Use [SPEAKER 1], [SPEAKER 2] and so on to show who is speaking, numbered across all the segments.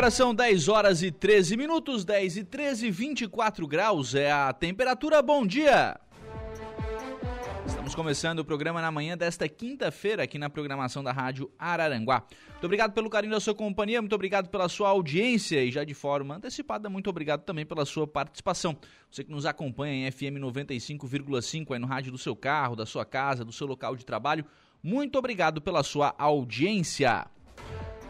[SPEAKER 1] Agora são 10 horas e 13 minutos, 10 e 13, 24 graus é a temperatura. Bom dia! Estamos começando o programa na manhã desta quinta-feira aqui na programação da Rádio Araranguá. Muito obrigado pelo carinho da sua companhia, muito obrigado pela sua audiência e já de forma antecipada, muito obrigado também pela sua participação. Você que nos acompanha em FM 95,5 aí no rádio do seu carro, da sua casa, do seu local de trabalho, muito obrigado pela sua audiência.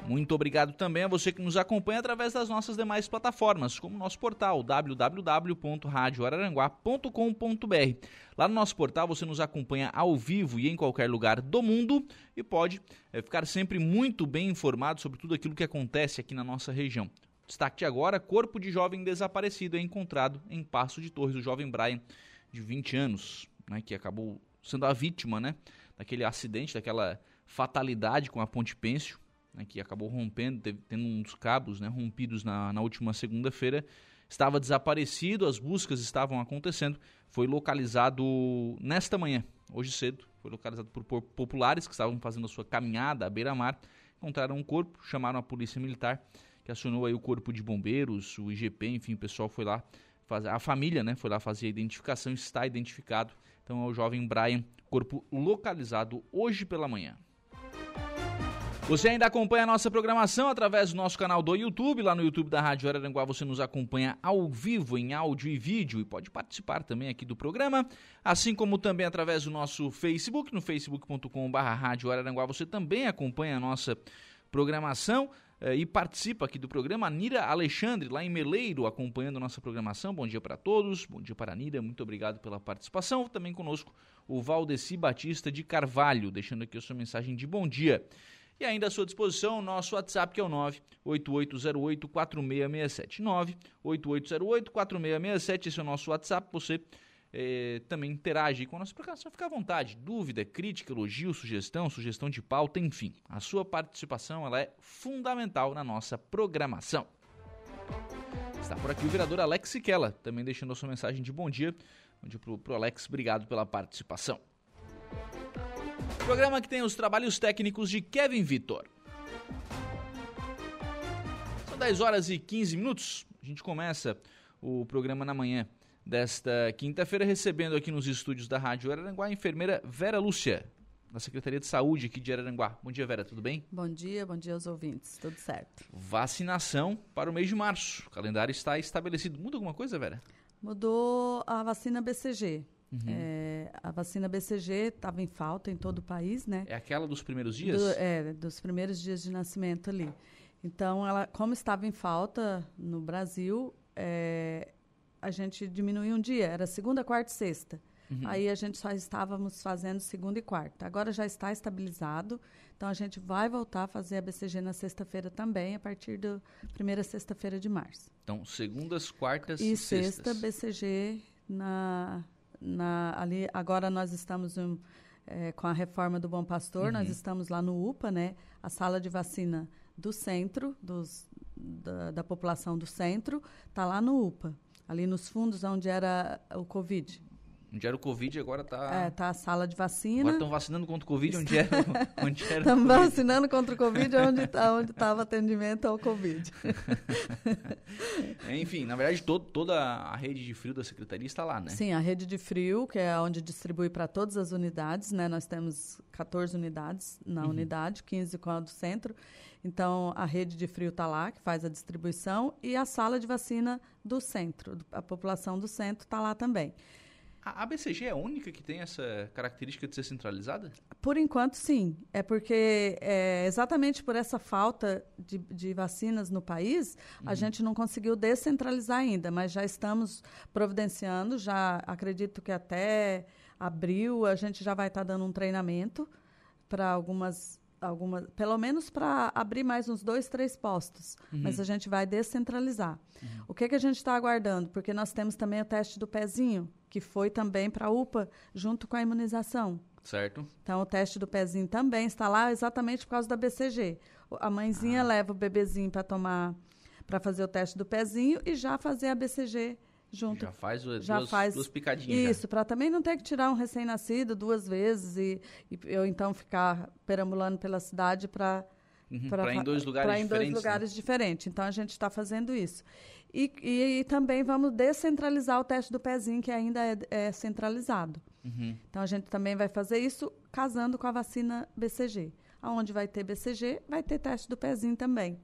[SPEAKER 1] Muito obrigado também a você que nos acompanha através das nossas demais plataformas, como nosso portal www.radioararanguá.com.br. Lá no nosso portal você nos acompanha ao vivo e em qualquer lugar do mundo e pode é, ficar sempre muito bem informado sobre tudo aquilo que acontece aqui na nossa região. Destaque de agora: corpo de jovem desaparecido é encontrado em Passo de Torres, o jovem Brian, de 20 anos, né, que acabou sendo a vítima né, daquele acidente, daquela fatalidade com a Ponte Pêncio né, que acabou rompendo, teve, tendo dos cabos né, rompidos na, na última segunda-feira, estava desaparecido, as buscas estavam acontecendo, foi localizado nesta manhã, hoje cedo, foi localizado por populares que estavam fazendo a sua caminhada à beira-mar, encontraram um corpo, chamaram a polícia militar, que acionou aí o corpo de bombeiros, o IGP, enfim, o pessoal foi lá fazer, a família, né, foi lá fazer a identificação, está identificado, então é o jovem Brian, corpo localizado hoje pela manhã. Você ainda acompanha a nossa programação através do nosso canal do YouTube. Lá no YouTube da Rádio Araranguá você nos acompanha ao vivo, em áudio e vídeo, e pode participar também aqui do programa. Assim como também através do nosso Facebook, no facebook.com.br você também acompanha a nossa programação eh, e participa aqui do programa. A Nira Alexandre, lá em Meleiro, acompanhando a nossa programação. Bom dia para todos, bom dia para a Nira, muito obrigado pela participação. Também conosco o Valdeci Batista de Carvalho, deixando aqui a sua mensagem de bom dia. E ainda à sua disposição o nosso WhatsApp, que é o 98808-4667. 98808-4667, esse é o nosso WhatsApp. Você é, também interage com a nossa programação, fica à vontade. Dúvida, crítica, elogio, sugestão, sugestão de pauta, enfim. A sua participação ela é fundamental na nossa programação. Está por aqui o vereador Alex Siquela, também deixando a sua mensagem de bom dia. Bom dia para o Alex, obrigado pela participação. Programa que tem os trabalhos técnicos de Kevin Vitor. São 10 horas e 15 minutos. A gente começa o programa na manhã desta quinta-feira, recebendo aqui nos estúdios da Rádio Araranguá a enfermeira Vera Lúcia, da Secretaria de Saúde aqui de Araranguá. Bom dia, Vera, tudo bem?
[SPEAKER 2] Bom dia, bom dia aos ouvintes, tudo certo.
[SPEAKER 1] Vacinação para o mês de março. O calendário está estabelecido. Muda alguma coisa, Vera?
[SPEAKER 2] Mudou a vacina BCG. Uhum. É, a vacina BCG estava em falta em todo o país, né?
[SPEAKER 1] É aquela dos primeiros dias?
[SPEAKER 2] Do, é, dos primeiros dias de nascimento ali. Então, ela, como estava em falta no Brasil, é, a gente diminuiu um dia, era segunda, quarta e sexta. Uhum. Aí a gente só estávamos fazendo segunda e quarta. Agora já está estabilizado, então a gente vai voltar a fazer a BCG na sexta-feira também, a partir da primeira sexta-feira de março.
[SPEAKER 1] Então, segundas, quartas
[SPEAKER 2] e sexta, BCG na na, ali, agora nós estamos um, é, com a reforma do Bom Pastor, uhum. nós estamos lá no UPA, né? A sala de vacina do centro, dos, da, da população do centro, está lá no UPA, ali nos fundos onde era o Covid.
[SPEAKER 1] Onde era o Covid, agora está.
[SPEAKER 2] É, tá a sala de vacina.
[SPEAKER 1] Agora estão vacinando contra o Covid, onde era, onde era
[SPEAKER 2] Estamos vacinando contra o Covid, onde tá, onde estava atendimento ao Covid.
[SPEAKER 1] Enfim, na verdade, todo, toda a rede de frio da Secretaria está lá, né?
[SPEAKER 2] Sim, a rede de frio, que é onde distribui para todas as unidades, né? Nós temos 14 unidades na uhum. unidade, 15 com a do centro. Então, a rede de frio está lá, que faz a distribuição, e a sala de vacina do centro, a população do centro está lá também.
[SPEAKER 1] A BCG é a única que tem essa característica de ser centralizada?
[SPEAKER 2] Por enquanto, sim. É porque, é, exatamente por essa falta de, de vacinas no país, uhum. a gente não conseguiu descentralizar ainda, mas já estamos providenciando. Já acredito que até abril a gente já vai estar dando um treinamento para algumas algumas, pelo menos para abrir mais uns dois, três postos. Uhum. Mas a gente vai descentralizar. Uhum. O que, que a gente está aguardando? Porque nós temos também o teste do pezinho, que foi também para a UPA, junto com a imunização.
[SPEAKER 1] Certo.
[SPEAKER 2] Então, o teste do pezinho também está lá exatamente por causa da BCG. A mãezinha ah. leva o bebezinho para tomar, para fazer o teste do pezinho e já fazer a BCG junto.
[SPEAKER 1] Já faz, o, já duas, faz duas picadinhas.
[SPEAKER 2] Isso, para também não ter que tirar um recém-nascido duas vezes e, e, eu então ficar perambulando pela cidade para
[SPEAKER 1] uhum, para em dois lugares diferentes.
[SPEAKER 2] em dois lugares né? diferentes. Então a gente está fazendo isso. E, e, e, também vamos descentralizar o teste do pezinho, que ainda é, é centralizado. Uhum. Então a gente também vai fazer isso casando com a vacina BCG. Aonde vai ter BCG, vai ter teste do pezinho também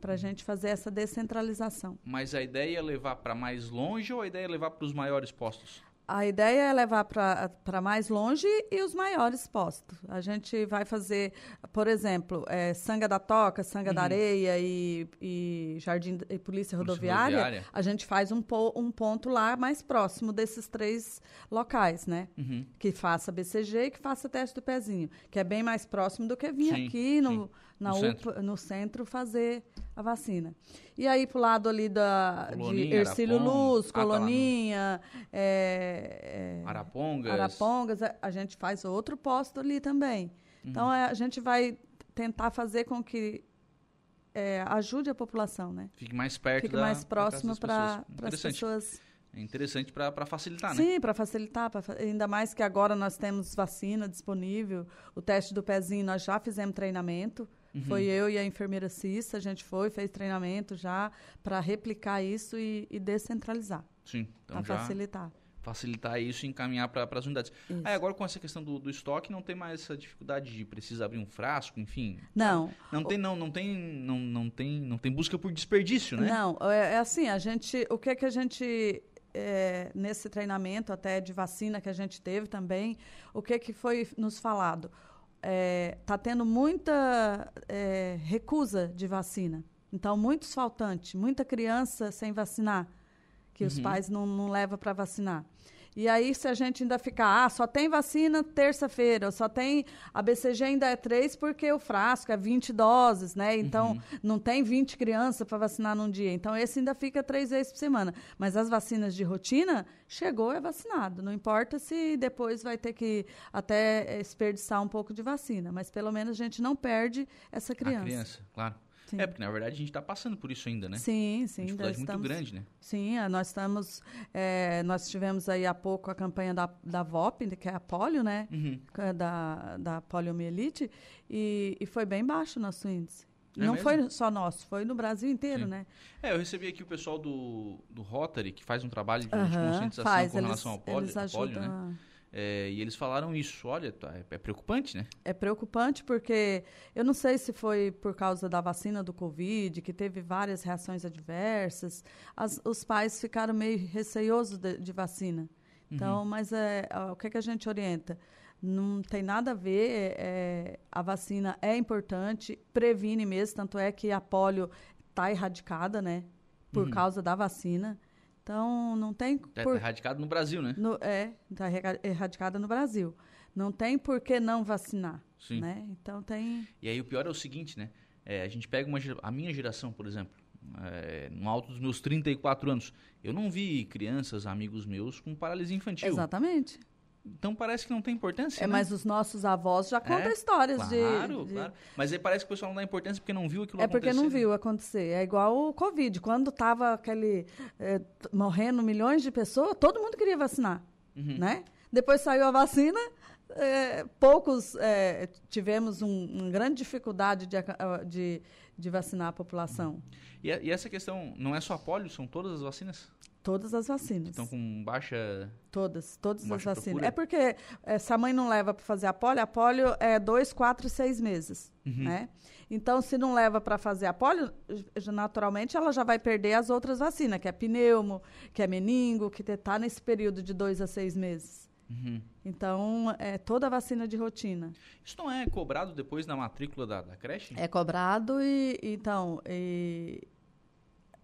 [SPEAKER 2] para a gente fazer essa descentralização.
[SPEAKER 1] Mas a ideia é levar para mais longe ou a ideia é levar para os maiores postos?
[SPEAKER 2] A ideia é levar para mais longe e os maiores postos. A gente vai fazer, por exemplo, é, Sanga da Toca, Sanga uhum. da Areia e, e Jardim e Polícia Rodoviária, Rodoviária. A gente faz um, po, um ponto lá mais próximo desses três locais, né? Uhum. Que faça BCG e que faça teste do pezinho. Que é bem mais próximo do que vir sim, aqui no, na no, UPA, centro. no centro fazer a vacina. E aí, para o lado ali da, Coloninha, de Ercílio Luz, Coloninha, ah, tá é,
[SPEAKER 1] é, Arapongas.
[SPEAKER 2] Arapongas, a gente faz outro posto ali também. Uhum. Então, é, a gente vai tentar fazer com que é, ajude a população, né?
[SPEAKER 1] Fique mais perto
[SPEAKER 2] Fique
[SPEAKER 1] da,
[SPEAKER 2] mais próximo para as pessoas.
[SPEAKER 1] É interessante para facilitar,
[SPEAKER 2] né? Sim, para facilitar. Pra, ainda mais que agora nós temos vacina disponível. O teste do pezinho, nós já fizemos treinamento. Uhum. Foi eu e a enfermeira Cissa, a gente foi, fez treinamento já para replicar isso e, e, descentralizar.
[SPEAKER 1] Sim,
[SPEAKER 2] então para facilitar.
[SPEAKER 1] Facilitar isso e encaminhar para as unidades. Isso. Aí agora com essa questão do, do, estoque não tem mais essa dificuldade de precisar abrir um frasco, enfim.
[SPEAKER 2] Não.
[SPEAKER 1] Não tem não, não tem não, não tem não tem busca por desperdício, né?
[SPEAKER 2] Não, é, é assim, a gente, o que é que a gente é, nesse treinamento até de vacina que a gente teve também, o que é que foi nos falado? Está é, tá tendo muita é, recusa de vacina. Então, muitos faltantes, muita criança sem vacinar, que uhum. os pais não, não levam para vacinar. E aí, se a gente ainda ficar, ah, só tem vacina terça-feira, só tem. A BCG ainda é três porque o frasco é 20 doses, né? Então, uhum. não tem 20 crianças para vacinar num dia. Então, esse ainda fica três vezes por semana. Mas as vacinas de rotina, chegou, é vacinado. Não importa se depois vai ter que até desperdiçar um pouco de vacina, mas pelo menos a gente não perde essa criança. A
[SPEAKER 1] criança, claro. Sim. É, porque na verdade a gente está passando por isso ainda, né?
[SPEAKER 2] Sim, sim. Uma
[SPEAKER 1] dificuldade muito grande, né?
[SPEAKER 2] Sim, é, nós estamos. É, nós tivemos aí há pouco a campanha da, da VOP, que é a polio, né? Uhum. É da, da poliomielite, e, e foi bem baixo o nosso índice. É não mesmo? foi só nosso, foi no Brasil inteiro, Sim. né?
[SPEAKER 1] É, eu recebi aqui o pessoal do, do Rotary, que faz um trabalho de, uhum, de conscientização faz, com eles, relação ao polio, polio né? É, e eles falaram isso. Olha, tá, é, é, preocupante, né?
[SPEAKER 2] É preocupante porque eu não sei se foi por causa da vacina do Covid, que teve várias reações adversas. As, os pais ficaram meio receiosos de, de vacina. Então, uhum. mas é, o que, é que a gente orienta? Não tem nada a ver. É, a vacina é importante, previne mesmo, tanto é que a polio está erradicada, né? Por uhum. causa da vacina. Então, não tem...
[SPEAKER 1] Está por... erradicado no Brasil, né?
[SPEAKER 2] No, é, está erradicada no Brasil. Não tem por que não vacinar, Sim. né? Então, tem...
[SPEAKER 1] E aí, o pior é o seguinte, né? É, a gente pega uma, a minha geração, por exemplo, é, no alto dos meus 34 anos, eu não vi crianças, amigos meus, com paralisia infantil.
[SPEAKER 2] Exatamente.
[SPEAKER 1] Então parece que não tem importância.
[SPEAKER 2] É,
[SPEAKER 1] né?
[SPEAKER 2] mas os nossos avós já contam é, histórias
[SPEAKER 1] claro,
[SPEAKER 2] de,
[SPEAKER 1] de. Claro, Mas aí parece que o pessoal não dá importância porque não viu aquilo
[SPEAKER 2] é acontecer. É porque não viu acontecer. É igual o Covid. Quando estava aquele. É, morrendo milhões de pessoas, todo mundo queria vacinar. Uhum. Né? Depois saiu a vacina, é, poucos é, tivemos um, uma grande dificuldade de, de, de vacinar a população.
[SPEAKER 1] E, e, essa questão não é só a polio, são todas as vacinas?
[SPEAKER 2] Todas as vacinas.
[SPEAKER 1] Estão com baixa.
[SPEAKER 2] Todas, todas as vacinas. Procura? É porque é, se a mãe não leva para fazer a polio, a polio é dois, quatro, seis meses, uhum. né? Então, se não leva para fazer a polio, naturalmente ela já vai perder as outras vacinas, que é pneumo, que é meningo, que está nesse período de dois a seis meses. Uhum. Então, é toda a vacina de rotina.
[SPEAKER 1] Isso não é cobrado depois na matrícula da, da creche?
[SPEAKER 2] É cobrado e, então, e,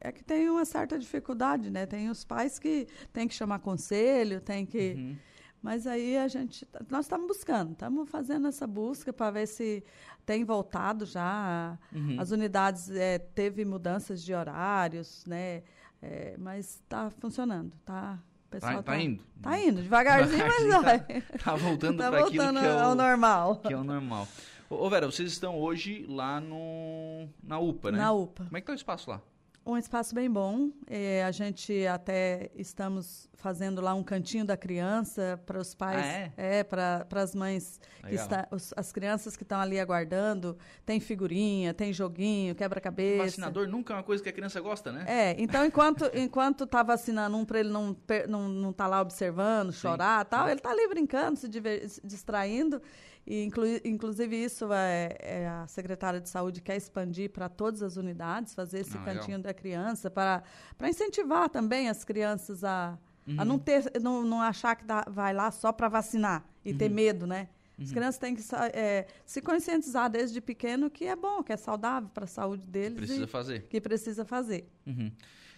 [SPEAKER 2] é que tem uma certa dificuldade, né? Tem os pais que têm que chamar conselho, tem que. Uhum. Mas aí a gente, tá, nós estamos buscando, estamos fazendo essa busca para ver se tem voltado já. Uhum. As unidades é, teve mudanças de horários, né? É, mas está funcionando, tá?
[SPEAKER 1] pessoal tá, tá, tá indo.
[SPEAKER 2] Tá indo, devagarzinho, mas vai.
[SPEAKER 1] tá voltando tá para aquilo que é o,
[SPEAKER 2] ao normal.
[SPEAKER 1] Que é o normal. Ô, Vera, vocês estão hoje lá no, na UPA, né?
[SPEAKER 2] Na UPA.
[SPEAKER 1] Como é que tá o espaço lá?
[SPEAKER 2] Um espaço bem bom. É, a gente até estamos fazendo lá um cantinho da criança para os pais, ah, é, é para as mães que está, os, as crianças que estão ali aguardando. Tem figurinha, tem joguinho, quebra-cabeça.
[SPEAKER 1] Vacinador nunca é uma coisa que a criança gosta, né?
[SPEAKER 2] É. Então enquanto enquanto tá vacinando um para ele não não não tá lá observando, chorar, Sim. tal, ele tá ali brincando, se, diver, se distraindo. E, inclu, inclusive, isso é, é, a secretária de saúde quer expandir para todas as unidades, fazer esse ah, cantinho legal. da criança, para incentivar também as crianças a, uhum. a não, ter, não, não achar que dá, vai lá só para vacinar e uhum. ter medo, né? As uhum. crianças têm que é, se conscientizar desde pequeno que é bom, que é saudável para a saúde deles.
[SPEAKER 1] Que precisa fazer.
[SPEAKER 2] Que precisa fazer.
[SPEAKER 1] Uhum.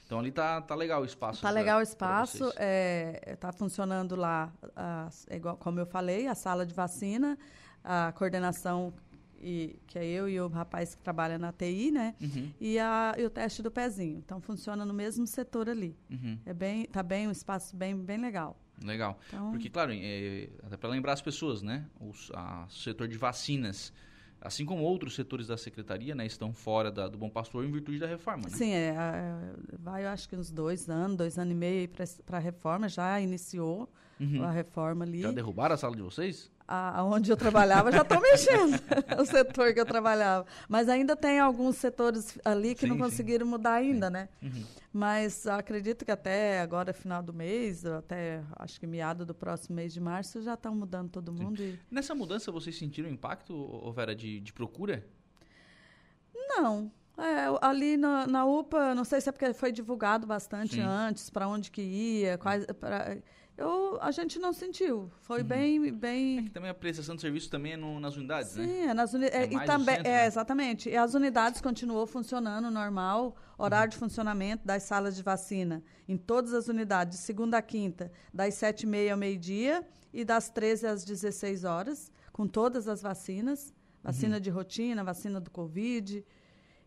[SPEAKER 1] Então ali tá, tá legal o espaço.
[SPEAKER 2] Tá pra, legal o espaço, é, tá funcionando lá, a, igual, como eu falei, a sala de vacina, a coordenação e, que é eu e o rapaz que trabalha na TI, né? Uhum. E, a, e o teste do pezinho. Então funciona no mesmo setor ali. Uhum. É bem, tá bem um espaço bem, bem legal.
[SPEAKER 1] Legal. Então, Porque, claro, é, até para lembrar as pessoas, né? O a, setor de vacinas assim como outros setores da secretaria, né, estão fora da, do Bom Pastor em virtude da reforma. Né?
[SPEAKER 2] Sim, é, vai, eu acho que uns dois anos, dois anos e meio para a reforma, já iniciou uhum. a reforma ali.
[SPEAKER 1] Já derrubaram a sala de vocês?
[SPEAKER 2] Aonde eu trabalhava já estou mexendo o setor que eu trabalhava mas ainda tem alguns setores ali que sim, não conseguiram sim. mudar ainda sim. né uhum. mas acredito que até agora final do mês até acho que meado do próximo mês de março já estão mudando todo mundo e...
[SPEAKER 1] nessa mudança vocês sentiram impacto Vera de, de procura
[SPEAKER 2] não é, ali na, na, UPA, não sei se é porque foi divulgado bastante antes, para onde que ia, quais, pra, eu, a gente não sentiu. Foi uhum. bem, bem.
[SPEAKER 1] É também a prestação de serviço também é no, nas unidades,
[SPEAKER 2] Sim,
[SPEAKER 1] né?
[SPEAKER 2] Sim, é nas unidades. É, e também, centro, é, né? exatamente. E as unidades continuou funcionando normal, horário uhum. de funcionamento das salas de vacina em todas as unidades, de segunda a quinta, das sete e meia ao meio-dia e das 13 às 16 horas, com todas as vacinas, vacina uhum. de rotina, vacina do Covid.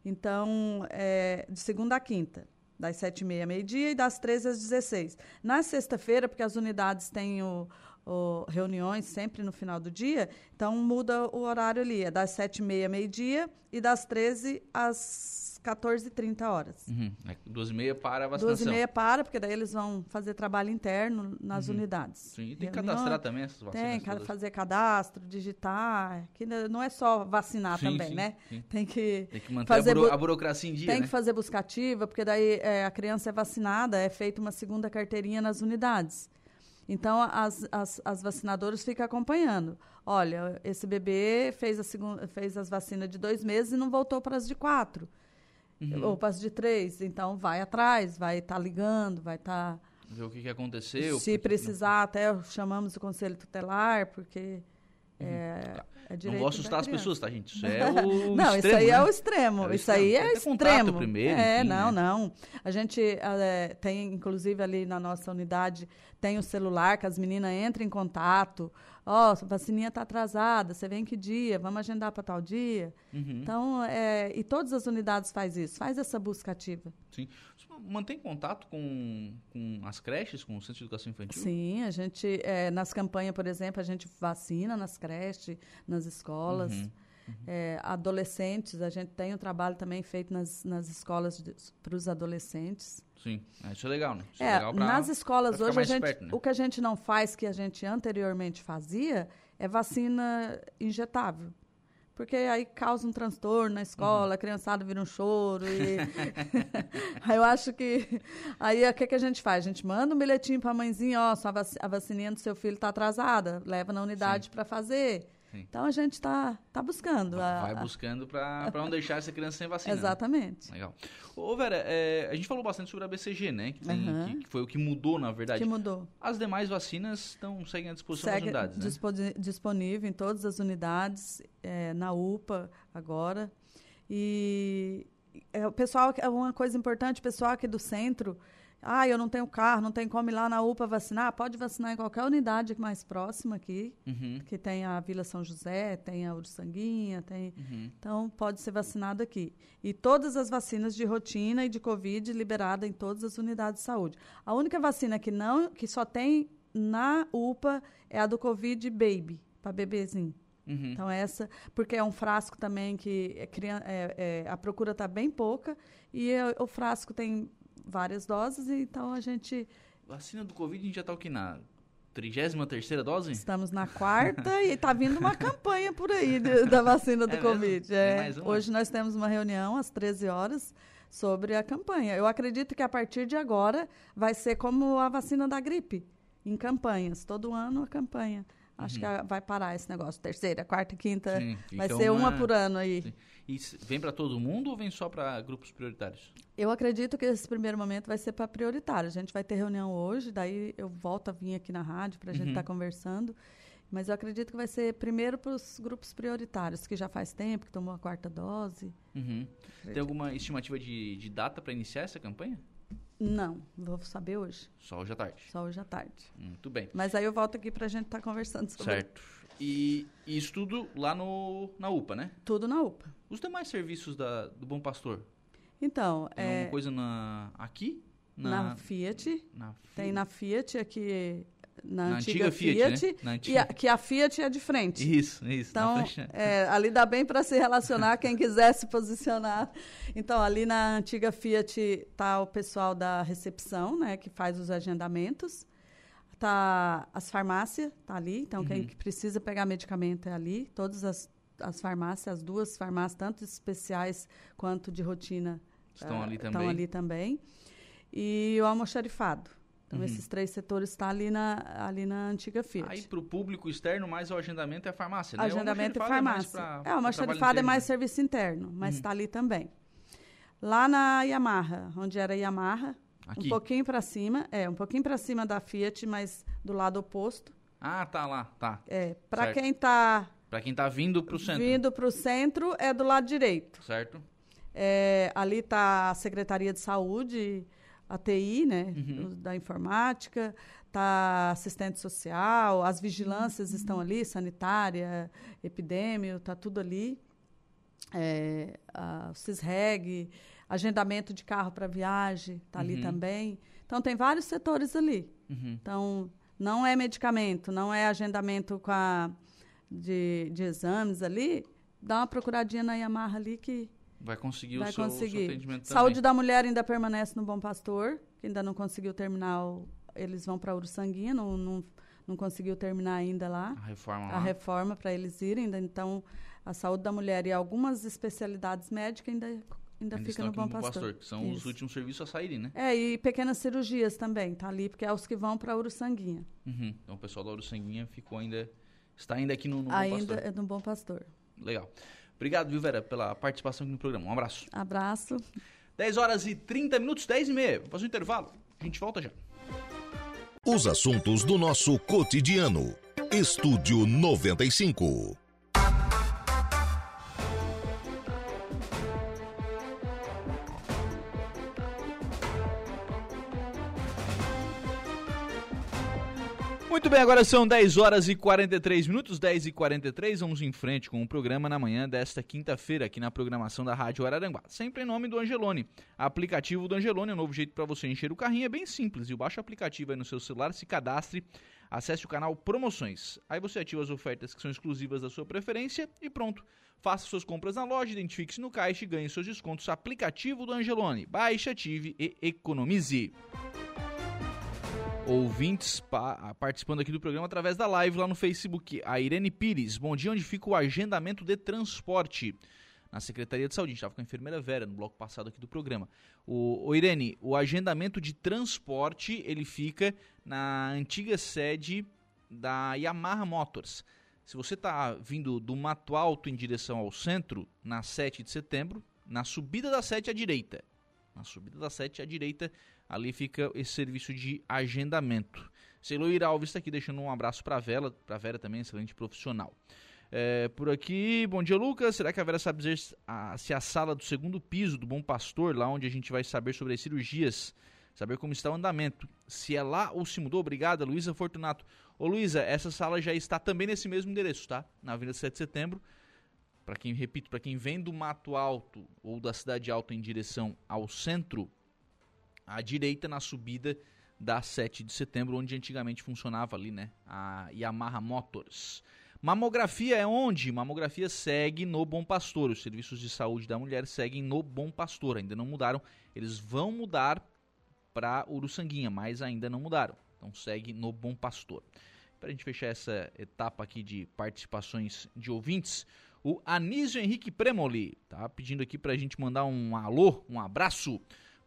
[SPEAKER 2] Então, é, de segunda a quinta das 7h30 meio-dia e das 13 às 16 Na sexta-feira, porque as unidades têm o, o, reuniões sempre no final do dia, então muda o horário ali, é das 7h30 meio-dia e das 13 às 14h30 horas.
[SPEAKER 1] Uhum. É, duas e meia para a vacinação. Duas e
[SPEAKER 2] meia para, porque daí eles vão fazer trabalho interno nas uhum. unidades.
[SPEAKER 1] Sim, tem que cadastrar também essas vacinas.
[SPEAKER 2] Tem, que fazer cadastro, digitar, que não é só vacinar sim, também, sim, né? Sim. Tem que,
[SPEAKER 1] tem que manter fazer a, buro, a burocracia em dia,
[SPEAKER 2] Tem
[SPEAKER 1] né?
[SPEAKER 2] que fazer buscativa, porque daí é, a criança é vacinada, é feita uma segunda carteirinha nas unidades. Então, as, as, as vacinadoras ficam acompanhando. Olha, esse bebê fez, a segunda, fez as vacinas de dois meses e não voltou para as de quatro uhum. ou passo de três. Então, vai atrás, vai estar tá ligando, vai estar. Tá...
[SPEAKER 1] Ver o que, que aconteceu.
[SPEAKER 2] Se precisar, até chamamos o conselho tutelar, porque. Uhum. É, tá. é
[SPEAKER 1] não vou assustar as pessoas, tá, gente? Isso é o
[SPEAKER 2] Não,
[SPEAKER 1] extremo,
[SPEAKER 2] isso aí
[SPEAKER 1] né?
[SPEAKER 2] é o extremo. É isso aí é extremo.
[SPEAKER 1] primeiro.
[SPEAKER 2] É, enfim, não, né? não. A gente é, tem, inclusive, ali na nossa unidade, tem o celular que as meninas entram em contato. Ó, oh, vacininha está atrasada, você vem que dia? Vamos agendar para tal dia? Uhum. Então, é, e todas as unidades faz isso, faz essa busca ativa.
[SPEAKER 1] Sim. Você mantém contato com, com as creches, com o Centro de Educação Infantil?
[SPEAKER 2] Sim, a gente, é, nas campanhas, por exemplo, a gente vacina nas creches, nas escolas. Uhum. Uhum. É, adolescentes, a gente tem um trabalho também feito nas, nas escolas para os adolescentes.
[SPEAKER 1] Sim, é, isso é legal, né? Isso
[SPEAKER 2] é, é legal pra, nas escolas hoje, a gente, perto, né? o que a gente não faz, que a gente anteriormente fazia, é vacina injetável. Porque aí causa um transtorno na escola, uhum. a criançada vira um choro. E... aí eu acho que. Aí o que, que a gente faz? A gente manda um bilhetinho para a mãezinha: ó, a vacininha do seu filho está atrasada, leva na unidade para fazer. Sim. Então a gente está tá buscando.
[SPEAKER 1] Vai a, buscando para não deixar essa criança sem vacina.
[SPEAKER 2] Né? Exatamente.
[SPEAKER 1] Né? Legal. Ô, Vera, é, a gente falou bastante sobre a BCG, né? Que, tem, uhum. que, que, foi o que mudou, na verdade.
[SPEAKER 2] Que mudou.
[SPEAKER 1] As demais vacinas estão, seguem à disposição Segue das unidades,
[SPEAKER 2] né? Disponível em todas as unidades, é, na UPA agora. E é, o pessoal, é uma coisa importante, o pessoal aqui do centro ah, eu não tenho carro, não tenho como ir lá na UPA vacinar, pode vacinar em qualquer unidade mais próxima aqui,
[SPEAKER 1] Uhum.
[SPEAKER 2] que tem a Vila São José, tem a Uruçanguinha, tem...
[SPEAKER 1] Uhum.
[SPEAKER 2] Então, pode ser vacinado aqui. E todas as vacinas de rotina e de Covid liberada em todas as unidades de saúde. A única vacina que não, que só tem na UPA é a do Covid Baby, para bebezinho.
[SPEAKER 1] Uhum.
[SPEAKER 2] Então, essa, porque é um frasco também que é é- é, a procura está bem pouca e é- o frasco tem várias doses, e então a gente
[SPEAKER 1] Vacina do Covid, a gente já tá o quê? Na 33 dose?
[SPEAKER 2] estamos na quarta e está vindo uma campanha por aí de- da vacina do
[SPEAKER 1] É?
[SPEAKER 2] Covid. É, hoje nós temos uma reunião às 13 horas sobre a campanha. Eu acredito que a partir de agora vai ser como a vacina da gripe, em campanhas. Todo ano a campanha. Acho que a- vai parar esse negócio. Terceira, quarta quinta.
[SPEAKER 1] Uhum. Sim,
[SPEAKER 2] vai
[SPEAKER 1] fica
[SPEAKER 2] ser uma...
[SPEAKER 1] uma
[SPEAKER 2] por ano aí.
[SPEAKER 1] Sim. E vem pra todo mundo ou vem só pra grupos prioritários?
[SPEAKER 2] Eu acredito que esse primeiro momento vai ser para prioritário. A gente vai ter reunião hoje, daí eu volto a vir aqui na rádio para a gente
[SPEAKER 1] Uhum.
[SPEAKER 2] estar conversando. Mas eu acredito que vai ser primeiro para os grupos prioritários, que já faz tempo, que tomou a quarta dose.
[SPEAKER 1] Uhum. Tem alguma estimativa de, de data pra iniciar essa campanha?
[SPEAKER 2] Não, vou saber hoje,
[SPEAKER 1] Só hoje à tarde.
[SPEAKER 2] só hoje à tarde.
[SPEAKER 1] Muito bem.
[SPEAKER 2] Mas aí eu volto aqui para a gente estar conversando sobre
[SPEAKER 1] Certo. E, e isso tudo lá no, na UPA, né?
[SPEAKER 2] tudo na UPA.
[SPEAKER 1] Os demais serviços da, do Bom Pastor?
[SPEAKER 2] Então,
[SPEAKER 1] Tem
[SPEAKER 2] é,
[SPEAKER 1] alguma coisa na, aqui?
[SPEAKER 2] na, Fiat,
[SPEAKER 1] na
[SPEAKER 2] tem na Fiat aqui, na,
[SPEAKER 1] Na
[SPEAKER 2] antiga,
[SPEAKER 1] antiga Fiat,
[SPEAKER 2] Fiat,
[SPEAKER 1] né? Na antiga-
[SPEAKER 2] a- que a Fiat é de frente.
[SPEAKER 1] Isso, isso.
[SPEAKER 2] Então,
[SPEAKER 1] né?
[SPEAKER 2] é, ali dá bem para se relacionar quem quiser se posicionar. Então, ali na antiga Fiat está o pessoal da recepção, né, que faz os agendamentos. Tá as farmácias, tá ali. Então, quem
[SPEAKER 1] Uhum.
[SPEAKER 2] que precisa pegar medicamento é ali. Todas as, as farmácias, as duas farmácias, tanto especiais quanto de rotina,
[SPEAKER 1] Estão
[SPEAKER 2] ah,
[SPEAKER 1] ali
[SPEAKER 2] Estão
[SPEAKER 1] também.
[SPEAKER 2] ali também. E o almoxarifado. Então,
[SPEAKER 1] Uhum.
[SPEAKER 2] esses três setores estão ali na, ali na antiga Fiat.
[SPEAKER 1] Aí pro público externo, mais o agendamento é a farmácia, né? O
[SPEAKER 2] Agendamento e
[SPEAKER 1] é mais
[SPEAKER 2] farmácia.
[SPEAKER 1] pra-
[SPEAKER 2] É,
[SPEAKER 1] pra
[SPEAKER 2] o almoxarifado é mais
[SPEAKER 1] interno,
[SPEAKER 2] serviço interno, mas
[SPEAKER 1] Uhum.
[SPEAKER 2] está ali também. Lá na Yamaha, onde era Yamaha,
[SPEAKER 1] Aqui.
[SPEAKER 2] um pouquinho para cima, é, um pouquinho para cima da Fiat, mas do lado oposto.
[SPEAKER 1] Ah, tá lá, tá.
[SPEAKER 2] É, para quem está
[SPEAKER 1] Pra quem tá vindo pro centro,
[SPEAKER 2] vindo para o centro, é do lado direito.
[SPEAKER 1] certo?
[SPEAKER 2] É, ali está a Secretaria de Saúde, a TI, né,
[SPEAKER 1] Uhum.
[SPEAKER 2] da informática, está assistente social, as vigilâncias estão ali, sanitária, epidêmio, está tudo ali. É, a, o CISREG, agendamento de carro para viagem, está ali
[SPEAKER 1] Uhum.
[SPEAKER 2] também. Então, tem vários setores ali.
[SPEAKER 1] Uhum.
[SPEAKER 2] Então, não é medicamento, não é agendamento com a, de, de exames ali. Dá uma procuradinha na Yamaha ali que
[SPEAKER 1] Vai conseguir
[SPEAKER 2] vai
[SPEAKER 1] o seu, o seu
[SPEAKER 2] conseguir.
[SPEAKER 1] atendimento
[SPEAKER 2] Saúde
[SPEAKER 1] também.
[SPEAKER 2] da mulher ainda permanece no Bom Pastor, que ainda não conseguiu terminar. o- eles vão para Uruçanguinha, não, não, não conseguiu terminar ainda lá
[SPEAKER 1] A reforma
[SPEAKER 2] a
[SPEAKER 1] lá.
[SPEAKER 2] reforma para eles irem. ainda, Então, a saúde da mulher e algumas especialidades médicas ainda, ainda,
[SPEAKER 1] Ainda
[SPEAKER 2] fica no Bom
[SPEAKER 1] no Bom
[SPEAKER 2] Pastor.
[SPEAKER 1] Pastor, que são os
[SPEAKER 2] Isso.
[SPEAKER 1] últimos serviços a saírem, né?
[SPEAKER 2] É, e pequenas cirurgias também, tá ali, porque é os que vão para Uruçanguinha.
[SPEAKER 1] Uhum. Então o pessoal da Uruçanguinha ficou ainda... Está ainda aqui no, no Bom
[SPEAKER 2] ainda
[SPEAKER 1] Pastor.
[SPEAKER 2] é no Bom Pastor.
[SPEAKER 1] Legal. Obrigado, viu, Vera, pela participação aqui no programa. Um abraço.
[SPEAKER 2] Abraço.
[SPEAKER 1] 10 horas e 30 minutos, 10 e meia. Vou fazer um intervalo. A gente volta já.
[SPEAKER 3] Os assuntos do nosso cotidiano. Estúdio 95.
[SPEAKER 1] Muito bem, agora são 10 horas e 43 minutos, 10 e 43. Vamos em frente com o programa na manhã desta quinta-feira, aqui na programação da Rádio Araranguá. Sempre em nome do Angelone. Aplicativo do Angelone é um novo jeito para você encher o carrinho, é bem simples. E baixa o aplicativo aí no seu celular, se cadastre, acesse o canal Promoções. Aí você ativa as ofertas que são exclusivas da sua preferência e pronto. Faça suas compras na loja, identifique-se no caixa e ganhe seus descontos. Aplicativo do Angelone. Baixe, ative e economize ouvintes pa- participando aqui do programa através da live lá no Facebook. A Irene Pires, bom dia, onde fica o agendamento de transporte? Na Secretaria de Saúde, a gente estava com a enfermeira Vera no bloco passado aqui do programa. O, o Irene, o agendamento de transporte, ele fica na antiga sede da Yamaha Motors. Se você está vindo do Mato Alto em direção ao centro, na 7 de setembro, na subida da 7 à direita. Na subida da 7 à direita, ali fica esse serviço de agendamento. Celoir Alves está aqui deixando um abraço para a Vera, para Vera também, excelente profissional. É, por aqui, bom dia Lucas. Será que a Vera sabe dizer se a, se a sala do segundo piso do Bom Pastor, lá onde a gente vai saber sobre as cirurgias saber como está o andamento, se é lá ou se mudou. Obrigada, Luísa Fortunato. Ô Luísa, essa sala já está também nesse mesmo endereço, tá? Na Avenida 7 de Setembro. Para quem, repito, para quem vem do Mato Alto ou da Cidade Alta em direção ao centro, à direita na subida da 7 de setembro, onde antigamente funcionava ali, né? A Yamaha Motors. Mamografia é onde? Mamografia segue no Bom Pastor. Os serviços de saúde da mulher seguem no Bom Pastor. Ainda não mudaram. Eles vão mudar para Uruçanguinha, mas ainda não mudaram. Então segue no Bom Pastor. Para a gente fechar essa etapa aqui de participações de ouvintes, o Anísio Henrique Premoli tá pedindo aqui para a gente mandar um alô, um abraço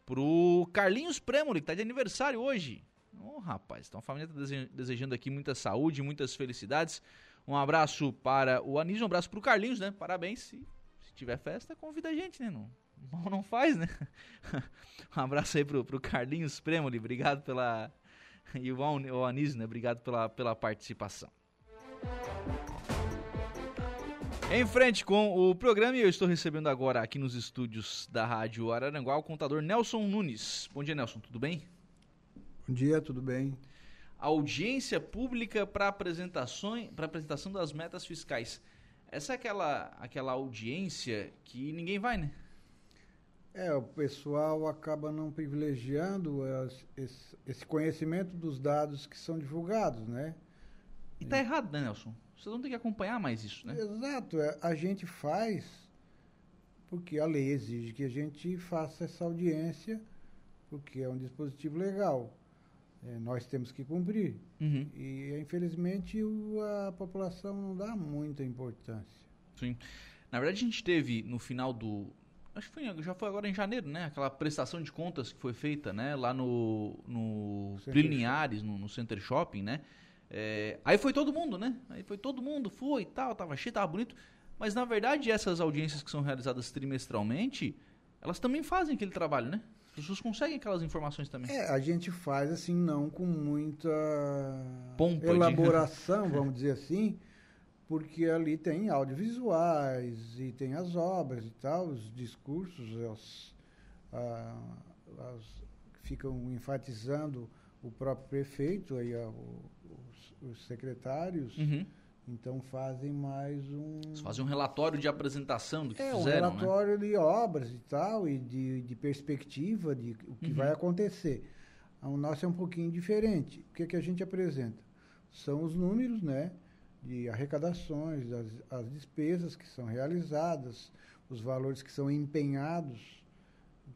[SPEAKER 1] pro Carlinhos Premoli, que tá de aniversário hoje. Ô, oh, rapaz, então a família tá desejando aqui muita saúde, muitas felicidades. Um abraço para o Anísio, um abraço pro Carlinhos, né? Parabéns. Se, se tiver festa, convida a gente, né? Não, mal não faz, né? um abraço aí pro, pro Carlinhos Premoli, obrigado pela. E o, Anísio, né? Obrigado pela, pela participação. Em frente com o programa, eu estou recebendo agora aqui nos estúdios da Rádio Araranguá o contador Nelson Nunes. Bom dia, Nelson, tudo bem?
[SPEAKER 4] Bom dia, tudo bem.
[SPEAKER 1] Audiência pública para apresentação, para apresentação das metas fiscais. Essa é aquela, aquela audiência que ninguém vai, né?
[SPEAKER 4] É, o pessoal acaba não privilegiando as, esse, esse conhecimento dos dados que são divulgados, né?
[SPEAKER 1] E tá errado, né, Nelson? Vocês vão ter que acompanhar mais isso, né?
[SPEAKER 4] Exato. É, a gente faz porque a lei exige que a gente faça essa audiência, porque é um dispositivo legal. É, nós temos que cumprir. Uhum. E, infelizmente, o, a população não dá muita importância.
[SPEAKER 1] Sim. Na verdade, a gente teve no final do. Acho que foi, já foi agora em janeiro, né? Aquela prestação de contas que foi feita, né? Lá no, no Linhares, no, no Center Shopping, né? É, aí foi todo mundo, né? Aí foi todo mundo, foi e tal, tava cheio, tava bonito. Mas na verdade, essas audiências que são realizadas trimestralmente, elas também fazem aquele trabalho, né? As pessoas conseguem aquelas informações também.
[SPEAKER 4] É, a gente faz assim, não com muita Pompa elaboração, de... vamos dizer assim, porque ali tem audiovisuais e tem as obras e tal, os discursos, as, as, ficam enfatizando o próprio prefeito, aí, o, os secretários, uhum. então fazem mais um... Eles
[SPEAKER 1] fazem um relatório de apresentação do que
[SPEAKER 4] é,
[SPEAKER 1] fizeram,
[SPEAKER 4] um né? relatório né? de obras e tal, e de, de perspectiva de o que uhum. vai acontecer. O nosso é um pouquinho diferente. O que, é que a gente apresenta? São os números, né? De arrecadações, as, as despesas que são realizadas, os valores que são empenhados,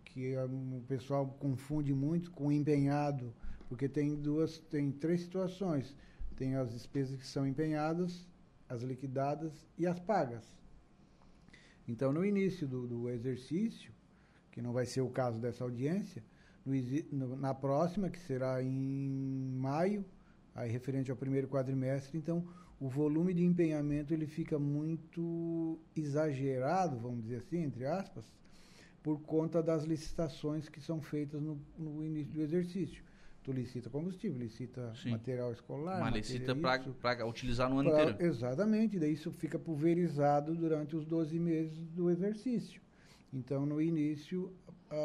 [SPEAKER 4] que o pessoal confunde muito com empenhado, porque tem duas, tem três situações tem as despesas que são empenhadas, as liquidadas e as pagas. Então, no início do, do exercício, que não vai ser o caso dessa audiência, no, na próxima, que será em maio, aí referente ao primeiro quadrimestre, então o volume de empenhamento ele fica muito exagerado, vamos dizer assim, entre aspas, por conta das licitações que são feitas no, no início do exercício. Tu licita combustível, licita Sim. material escolar.
[SPEAKER 1] Mas licita para utilizar no ano pra, inteiro.
[SPEAKER 4] Exatamente, daí isso fica pulverizado durante os 12 meses do exercício. Então, no início,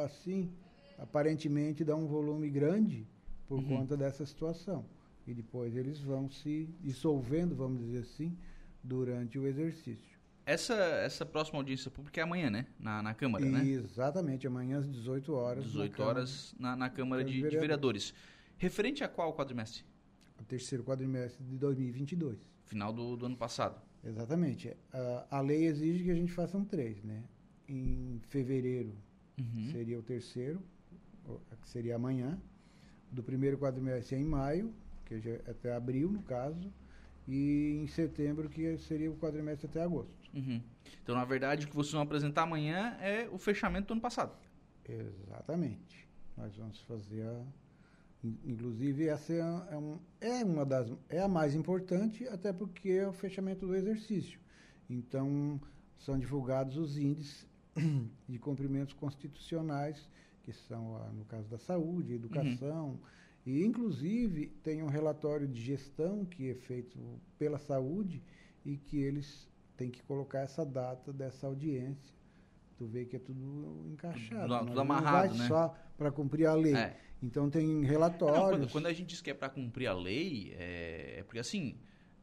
[SPEAKER 4] assim, aparentemente dá um volume grande por uhum. conta dessa situação. E depois eles vão se dissolvendo, vamos dizer assim, durante o exercício.
[SPEAKER 1] Essa, essa próxima audiência pública é amanhã, né? Na, na Câmara, né?
[SPEAKER 4] Exatamente, amanhã às 18 horas.
[SPEAKER 1] 18 na horas Câmara, na, na Câmara de, de Vereadores. Referente a qual quadrimestre?
[SPEAKER 4] O terceiro quadrimestre de 2022.
[SPEAKER 1] Final do, do ano passado.
[SPEAKER 4] Exatamente. A, a lei exige que a gente faça um três, né? Em fevereiro uhum. seria o terceiro, que seria amanhã. Do primeiro quadrimestre é em maio, que é até abril, no caso. E em setembro, que seria o quadrimestre até agosto.
[SPEAKER 1] Uhum. Então, na verdade, o que vocês vão apresentar amanhã é o fechamento do ano passado.
[SPEAKER 4] Exatamente. Nós vamos fazer a. Inclusive, essa é, é, um, é uma das. É a mais importante, até porque é o fechamento do exercício. Então, são divulgados os índices de cumprimentos constitucionais, que são, no caso da saúde, educação. Uhum. E, inclusive, tem um relatório de gestão que é feito pela saúde e que eles tem que colocar essa data dessa audiência. Tu vê que é tudo encaixado.
[SPEAKER 1] Tudo, tudo amarrado,
[SPEAKER 4] não
[SPEAKER 1] vai
[SPEAKER 4] né? só para cumprir a lei. É. Então tem relatórios.
[SPEAKER 1] É, não, quando, quando, a gente diz que é para cumprir a lei, é, é, porque assim,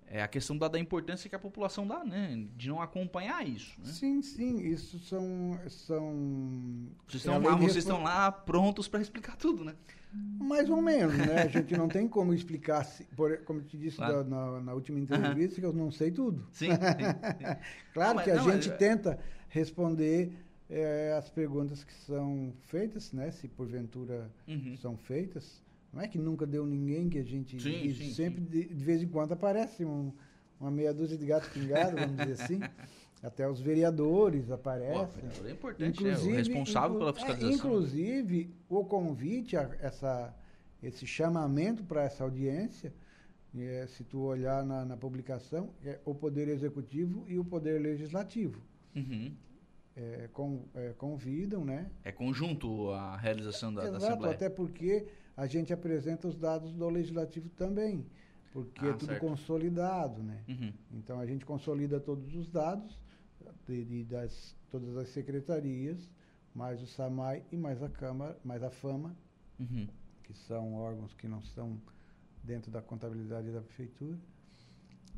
[SPEAKER 1] é a questão da, da, importância que a população dá, né? De não acompanhar isso. Né?
[SPEAKER 4] Sim, sim, isso são. são
[SPEAKER 1] vocês estão lá, vocês estão lá prontos para explicar tudo, né?
[SPEAKER 4] Mais ou menos, né? A gente não tem como explicar, por, como eu te disse claro. da, na, na, última entrevista, que eu não sei tudo.
[SPEAKER 1] Sim. sim, sim.
[SPEAKER 4] claro não, que a não, gente tenta responder é, as perguntas que são feitas, né? Se porventura uhum. são feitas. Não é que nunca deu ninguém que a gente
[SPEAKER 1] sim, sim,
[SPEAKER 4] sempre
[SPEAKER 1] sim.
[SPEAKER 4] De, de, vez em quando aparece um, uma meia dúzia de gatos pingados, vamos dizer assim. Até os vereadores aparecem.
[SPEAKER 1] Pô, é importante, inclusive, é o responsável inclu, pela fiscalização.
[SPEAKER 4] É, inclusive, o convite, a, essa, esse chamamento para essa audiência, é, se tu olhar na, na, publicação, é o Poder Executivo e o Poder Legislativo.
[SPEAKER 1] Uhum.
[SPEAKER 4] É, com, é, convidam, né?
[SPEAKER 1] É conjunto a realização da,
[SPEAKER 4] Exato,
[SPEAKER 1] da Assembleia.
[SPEAKER 4] até porque a gente apresenta os dados do Legislativo também, porque ah, é tudo certo. consolidado, né?
[SPEAKER 1] Uhum.
[SPEAKER 4] Então a gente consolida todos os dados de, de, das todas as secretarias, mais o SAMAI e mais a Câmara, mais a FAMA,
[SPEAKER 1] uhum.
[SPEAKER 4] que são órgãos que não estão dentro da contabilidade da prefeitura.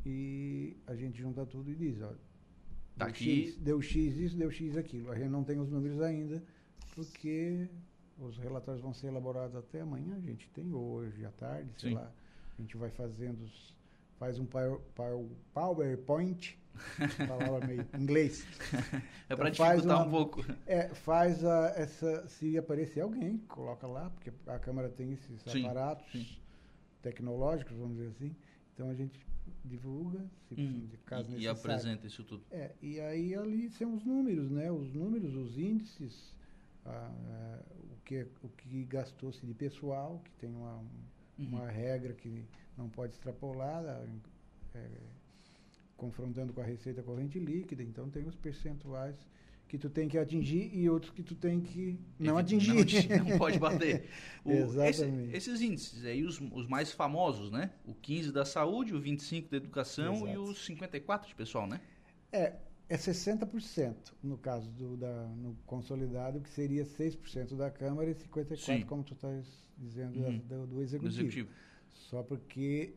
[SPEAKER 4] E a gente junta tudo e diz, olha,
[SPEAKER 1] Tá
[SPEAKER 4] deu,
[SPEAKER 1] aqui.
[SPEAKER 4] X, deu X isso, deu X aquilo. A gente não tem os números ainda, porque os relatórios vão ser elaborados até amanhã, a gente tem hoje à tarde, sei
[SPEAKER 1] Sim.
[SPEAKER 4] lá. A gente vai fazendo, os, faz um power, power, PowerPoint, palavra meio inglês.
[SPEAKER 1] é para então dificultar
[SPEAKER 4] uma,
[SPEAKER 1] um pouco.
[SPEAKER 4] É, faz a, essa, se aparecer alguém, coloca lá, porque a câmera tem esses
[SPEAKER 1] sim,
[SPEAKER 4] aparatos
[SPEAKER 1] sim.
[SPEAKER 4] tecnológicos, vamos dizer assim. Então a gente divulga, se
[SPEAKER 1] Hum,
[SPEAKER 4] de caso
[SPEAKER 1] e, e apresenta isso tudo.
[SPEAKER 4] É, e aí ali são os números, né? Os números, os índices, o, que, o que gastou-se de pessoal, que tem uma,
[SPEAKER 1] Uhum.
[SPEAKER 4] uma regra que não pode extrapolar, é, confrontando com a receita corrente líquida, então tem os percentuais que tu tem que atingir e outros que tu tem que não atingir.
[SPEAKER 1] Não, não pode bater. O- esse-
[SPEAKER 4] Exatamente.
[SPEAKER 1] esses índices aí, os, os mais famosos, né? O 15 da saúde, o 25 da educação e
[SPEAKER 4] Exato.
[SPEAKER 1] os 54 de pessoal, né?
[SPEAKER 4] É, é 60% no caso do da, no consolidado, que seria 6% da Câmara e 54%,
[SPEAKER 1] Sim.
[SPEAKER 4] como tu estás dizendo,
[SPEAKER 1] Uhum.
[SPEAKER 4] do, do
[SPEAKER 1] Do
[SPEAKER 4] executivo.
[SPEAKER 1] executivo.
[SPEAKER 4] Só porque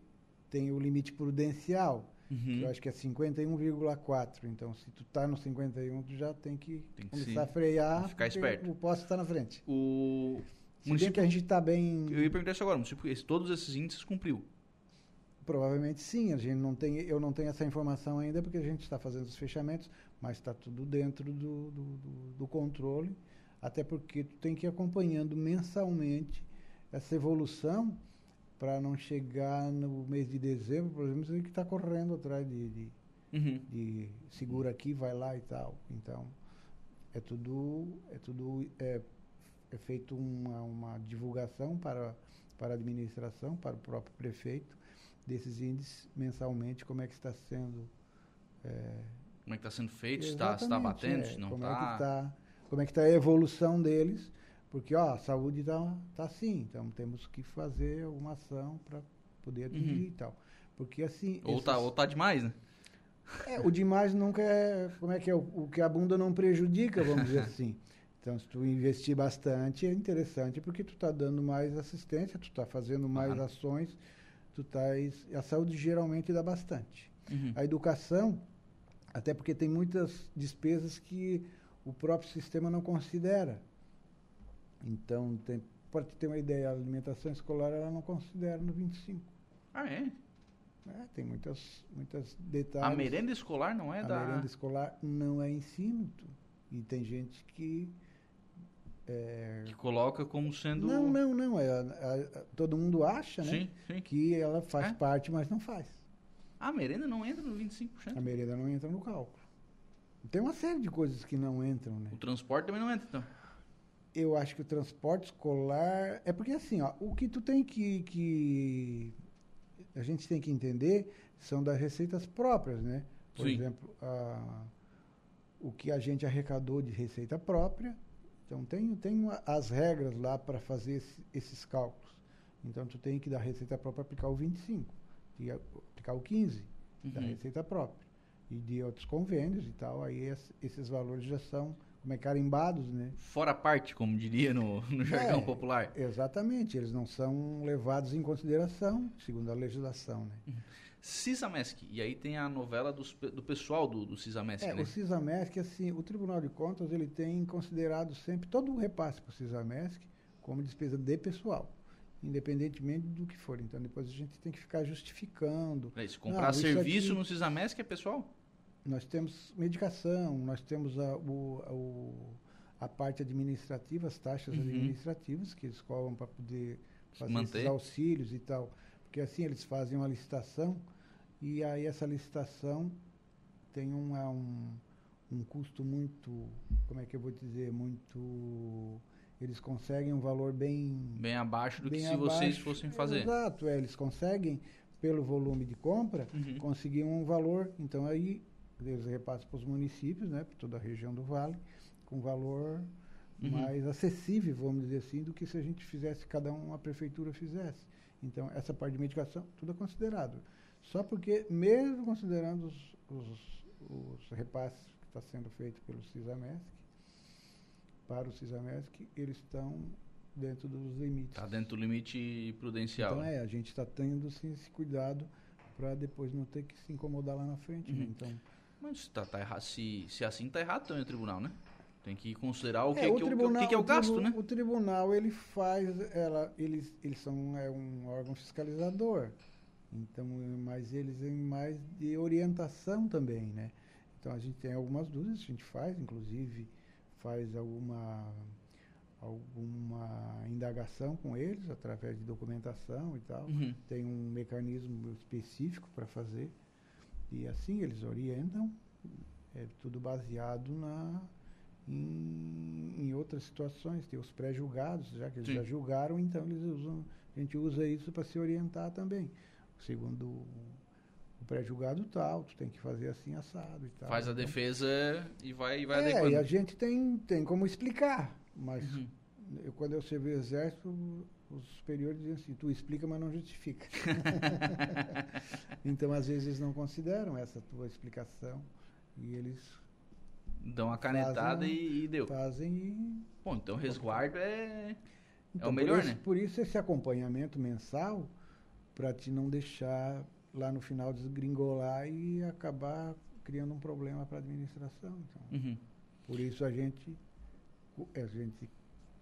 [SPEAKER 4] tem o limite prudencial,
[SPEAKER 1] Uhum.
[SPEAKER 4] eu acho que é 51,4. Então, se tu tá no 51, tu já tem que
[SPEAKER 1] Tem que
[SPEAKER 4] começar a frear,
[SPEAKER 1] ficar esperto.
[SPEAKER 4] o poste está na frente.
[SPEAKER 1] O
[SPEAKER 4] Se
[SPEAKER 1] município.
[SPEAKER 4] que a gente está bem...
[SPEAKER 1] Eu ia perguntar isso agora, o município, todos esses índices cumpriu.
[SPEAKER 4] Provavelmente sim, a gente não tem, eu não tenho essa informação ainda porque a gente está fazendo os fechamentos, mas está tudo dentro do, do, do- do controle, até porque tu tem que ir acompanhando mensalmente essa evolução para não chegar no mês de dezembro, por exemplo, você tem que estar correndo atrás de, de,
[SPEAKER 1] Uhum.
[SPEAKER 4] de segura aqui, vai lá e tal. Então, é tudo, é tudo é, é feito uma, uma divulgação para, para a administração, para o próprio prefeito, desses índices mensalmente, como é que está sendo. é,
[SPEAKER 1] Como é que está sendo feito? Está
[SPEAKER 4] exatamente,
[SPEAKER 1] batendo,
[SPEAKER 4] é,
[SPEAKER 1] não
[SPEAKER 4] como É
[SPEAKER 1] está.
[SPEAKER 4] tá, como é que está a evolução deles, porque ó, a saúde está tá assim, então temos que fazer alguma ação para poder atingir
[SPEAKER 1] Uhum.
[SPEAKER 4] e tal. Porque assim.
[SPEAKER 1] Ou tá,
[SPEAKER 4] esses-
[SPEAKER 1] ou tá demais, né?
[SPEAKER 4] é, o demais nunca é. Como é que é? O, o que a bunda não prejudica, vamos dizer assim. Então, se tu investir bastante, é interessante, porque tu está dando mais assistência, tu está fazendo mais
[SPEAKER 1] Claro.
[SPEAKER 4] ações, tu estás. A saúde geralmente dá bastante.
[SPEAKER 1] Uhum.
[SPEAKER 4] A educação, até porque tem muitas despesas que o próprio sistema não considera. Então, pode ter uma ideia, a alimentação escolar ela não considera no 25.
[SPEAKER 1] Ah, é?
[SPEAKER 4] né? Tem muitas, muitas detalhes.
[SPEAKER 1] A merenda escolar não é
[SPEAKER 4] a
[SPEAKER 1] da.
[SPEAKER 4] merenda escolar não é ensino. E tem gente que. é,
[SPEAKER 1] Que coloca como sendo.
[SPEAKER 4] Não, não, não. É, a- a- todo mundo acha né,
[SPEAKER 1] Sim, sim.
[SPEAKER 4] que ela faz
[SPEAKER 1] É?
[SPEAKER 4] parte, mas não faz.
[SPEAKER 1] A merenda não entra no 25%.
[SPEAKER 4] A merenda não entra no cálculo. Tem uma série de coisas que não entram, né?
[SPEAKER 1] O transporte também não entra, então.
[SPEAKER 4] Eu acho que o transporte escolar. É porque assim, ó, o que tu tem que, que. A gente tem que entender são das receitas próprias, né? Por
[SPEAKER 1] Sim.
[SPEAKER 4] exemplo, a- o que a gente arrecadou de receita própria. Então tem, tem uma- as regras lá para fazer esse- esses cálculos. Então tu tem que da receita própria aplicar o 25, e a- aplicar o 15 da
[SPEAKER 1] Uhum.
[SPEAKER 4] receita própria. E de outros convênios e tal, aí es- esses valores já são como é carimbados, né?
[SPEAKER 1] Fora parte, como diria no, no jargão
[SPEAKER 4] É,
[SPEAKER 1] popular.
[SPEAKER 4] Exatamente, eles não são levados em consideração, segundo a legislação, né?
[SPEAKER 1] CISAMESC, e aí tem a novela dos do pessoal do, do CISAMESC,
[SPEAKER 4] É,
[SPEAKER 1] né?
[SPEAKER 4] o CISAMESC, assim, o Tribunal de Contas, ele tem considerado sempre todo o repasse para o CISAMESC como despesa de pessoal, independentemente do que for. Então, depois a gente tem que ficar justificando.
[SPEAKER 1] É, Se comprar
[SPEAKER 4] Não, isso
[SPEAKER 1] serviço
[SPEAKER 4] aqui-
[SPEAKER 1] no CISAMESC é pessoal?
[SPEAKER 4] Nós temos medicação, nós temos a, o, a, o- a parte administrativa, as taxas
[SPEAKER 1] Uhum.
[SPEAKER 4] administrativas que eles cobram para poder fazer
[SPEAKER 1] manter.
[SPEAKER 4] esses auxílios e tal. Porque assim eles fazem uma licitação e aí essa licitação tem um, é um, um custo muito, como é que eu vou dizer, muito... Eles conseguem um valor bem
[SPEAKER 1] Bem abaixo do que
[SPEAKER 4] bem
[SPEAKER 1] se vocês
[SPEAKER 4] abaixo.
[SPEAKER 1] fossem fazer.
[SPEAKER 4] Exato, é, eles conseguem, pelo volume de compra,
[SPEAKER 1] Uhum.
[SPEAKER 4] conseguir um valor. Então aí eles repassam para os municípios, né, para toda a região do Vale, com valor
[SPEAKER 1] Uhum.
[SPEAKER 4] mais acessível, vamos dizer assim, do que se a gente fizesse, cada um, a prefeitura fizesse. Então, essa parte de medicação, tudo é considerado. Só porque, mesmo considerando os, os, os repasses que está sendo feito pelo CISAMESC, para o CISAMESC, eles estão dentro dos limites.
[SPEAKER 1] Tá dentro do limite prudencial.
[SPEAKER 4] Então
[SPEAKER 1] né?
[SPEAKER 4] é, a gente está tendo sim, esse cuidado para depois não ter que se incomodar lá na frente. né?
[SPEAKER 1] Uhum.
[SPEAKER 4] Então,
[SPEAKER 1] Mas tá, tá errado. Se, se assim tá errado, é o tribunal, né? Tem que considerar o que,
[SPEAKER 4] é,
[SPEAKER 1] que, o, que- o que que é o gasto,
[SPEAKER 4] tribu-
[SPEAKER 1] né?
[SPEAKER 4] O tribunal ele faz, ela, eles, eles são é um órgão fiscalizador. Então, é, mas eles têm mais de orientação também, né? Então a gente tem algumas dúvidas, a gente faz, inclusive faz alguma alguma indagação com eles através de documentação e tal.
[SPEAKER 1] Uhum.
[SPEAKER 4] tem um mecanismo específico para fazer e assim eles orientam é tudo baseado na em, em outras situações tem os pré-julgados já que eles
[SPEAKER 1] Sim.
[SPEAKER 4] já julgaram então eles usam a gente usa isso para se orientar também segundo o, pré-julgado tal tu tem que fazer assim assado e tal
[SPEAKER 1] Faz a
[SPEAKER 4] Então,
[SPEAKER 1] defesa e vai, e vai
[SPEAKER 4] é,
[SPEAKER 1] adequando.
[SPEAKER 4] e a gente tem tem como explicar mas
[SPEAKER 1] Uhum.
[SPEAKER 4] eu, quando eu servi o exército, os superiores diziam assim, tu explica, mas não justifica. então, às vezes, eles não consideram essa tua explicação e eles
[SPEAKER 1] Dão uma canetada
[SPEAKER 4] Fazem-
[SPEAKER 1] e, e deu.
[SPEAKER 4] fazem e...
[SPEAKER 1] Bom, então resguardo é.
[SPEAKER 4] Então,
[SPEAKER 1] melhor,
[SPEAKER 4] por isso,
[SPEAKER 1] né?
[SPEAKER 4] Por isso esse acompanhamento mensal, para te não deixar lá no final desgringolar e acabar criando um problema para a administração. Então,
[SPEAKER 1] Uhum.
[SPEAKER 4] por isso a gente, a gente,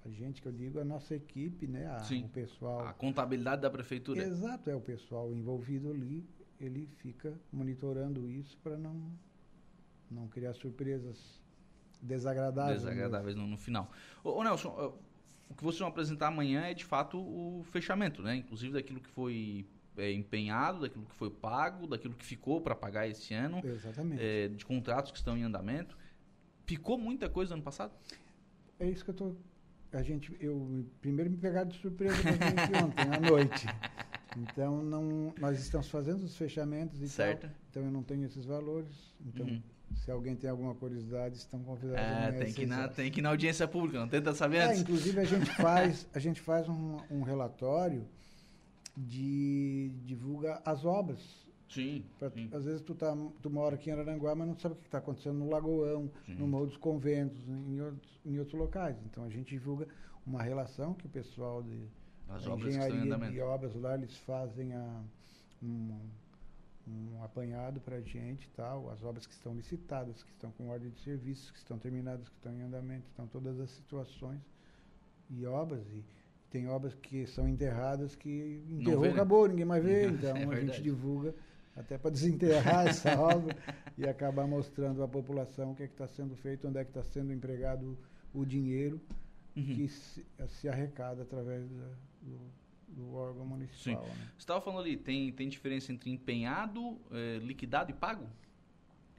[SPEAKER 4] a gente que eu digo, a nossa equipe, né, a-
[SPEAKER 1] Sim.
[SPEAKER 4] o pessoal
[SPEAKER 1] A contabilidade da prefeitura.
[SPEAKER 4] Exato, é o pessoal envolvido ali, ele fica monitorando isso para não, não criar surpresas desagradáveis. né?
[SPEAKER 1] desagradáveis no, no final. Ô, ô, Nelson, o que vocês vão apresentar amanhã é de fato o fechamento, né? Inclusive daquilo que foi é, empenhado, daquilo que foi pago, daquilo que ficou para pagar esse ano,
[SPEAKER 4] Exatamente.
[SPEAKER 1] é, de contratos que estão em andamento. Ficou muita coisa ano passado?
[SPEAKER 4] É isso que eu tô. A gente, eu primeiro me pegaram de surpresa a ontem à noite. Então não, nós estamos fazendo os fechamentos e
[SPEAKER 1] Certo.
[SPEAKER 4] tal. Então eu não tenho esses valores. Então
[SPEAKER 1] Uhum.
[SPEAKER 4] se alguém tem alguma curiosidade, estão convidados.
[SPEAKER 1] É,
[SPEAKER 4] amanhã
[SPEAKER 1] tem que, na, tem que ir na audiência pública, não tenta saber
[SPEAKER 4] É,
[SPEAKER 1] antes.
[SPEAKER 4] inclusive a gente faz, a gente faz um, um relatório de divulga as obras.
[SPEAKER 1] Sim,
[SPEAKER 4] Pra-
[SPEAKER 1] sim.
[SPEAKER 4] às vezes tu, tá, tu mora aqui em Araranguá, mas não sabe o que está acontecendo no Lagoão,
[SPEAKER 1] Sim.
[SPEAKER 4] no Morro dos Conventos, em outros, em outros locais. Então a gente divulga uma relação que o pessoal de
[SPEAKER 1] As
[SPEAKER 4] da
[SPEAKER 1] obras que estão em
[SPEAKER 4] engenharia de obras lá, eles fazem a, um, um apanhado para a gente e tal, as obras que estão licitadas, que estão com ordem de serviços, que estão terminadas, que estão em andamento, estão todas as situações e obras e tem obras que são enterradas que enterrou,
[SPEAKER 1] vê, né?
[SPEAKER 4] acabou, ninguém mais vê,
[SPEAKER 1] É
[SPEAKER 4] então a
[SPEAKER 1] verdade.
[SPEAKER 4] gente divulga até para desenterrar essa obra e acabar mostrando à população o que é está sendo feito, onde é que está sendo empregado o dinheiro
[SPEAKER 1] Uhum.
[SPEAKER 4] que se, se arrecada através da- do, do órgão municipal. Né?
[SPEAKER 1] Você estava falando ali, tem, tem diferença entre empenhado, eh, liquidado e pago?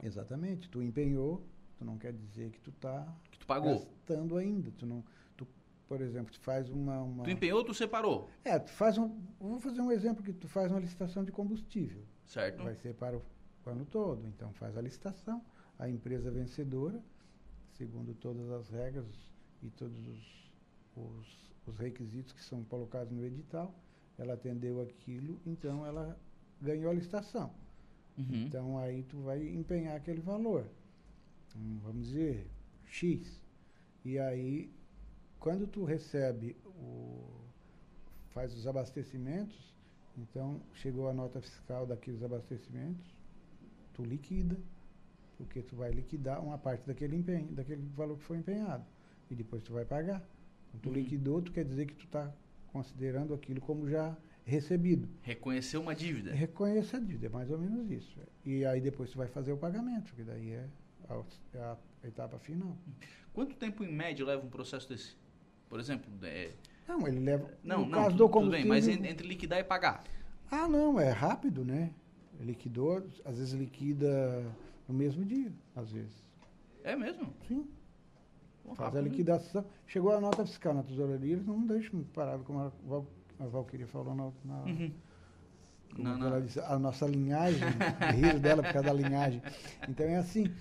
[SPEAKER 4] Exatamente. Tu empenhou, tu não quer dizer que tu está
[SPEAKER 1] Que tu pagou.
[SPEAKER 4] gastando ainda. Tu não, tu, por exemplo, tu faz uma, uma
[SPEAKER 1] Tu empenhou, tu separou.
[SPEAKER 4] é, tu faz um, vou fazer um exemplo que tu faz uma licitação de combustível.
[SPEAKER 1] Certo?
[SPEAKER 4] Vai ser para o ano todo. Então faz a licitação, a empresa vencedora, segundo todas as regras e todos os, os, os requisitos que são colocados no edital, ela atendeu aquilo, então ela ganhou a licitação.
[SPEAKER 1] Uhum.
[SPEAKER 4] Então aí tu vai empenhar aquele valor. Hum, Vamos dizer, X. E aí, quando tu recebe o faz os abastecimentos, então chegou a nota fiscal daqueles abastecimentos, tu liquida, porque tu vai liquidar uma parte daquele empenho, daquele valor que foi empenhado. E depois tu vai pagar. Então, tu
[SPEAKER 1] Uhum.
[SPEAKER 4] liquidou, tu quer dizer que tu está considerando aquilo como já recebido.
[SPEAKER 1] Reconhecer uma dívida.
[SPEAKER 4] Reconheça a dívida, é mais ou menos isso. E aí depois tu vai fazer o pagamento, que daí é a, é a etapa final.
[SPEAKER 1] Quanto tempo em média leva um processo desse? Por exemplo, é,
[SPEAKER 4] Não, ele leva.
[SPEAKER 1] não, não, tudo,
[SPEAKER 4] do
[SPEAKER 1] tudo bem, mas entre liquidar e pagar.
[SPEAKER 4] Ah, não, é rápido, né? Liquidou, às vezes liquida no mesmo dia, às vezes.
[SPEAKER 1] É mesmo?
[SPEAKER 4] Sim,
[SPEAKER 1] Pô,
[SPEAKER 4] faz a
[SPEAKER 1] rápido, né?
[SPEAKER 4] liquidação. Chegou a nota fiscal na tesouraria, eles não deixam parado, como a, Val, a Valquíria falou na, na,
[SPEAKER 1] Uhum. na-
[SPEAKER 4] ela disse, a nossa linhagem, rir dela por causa da linhagem. Então é assim,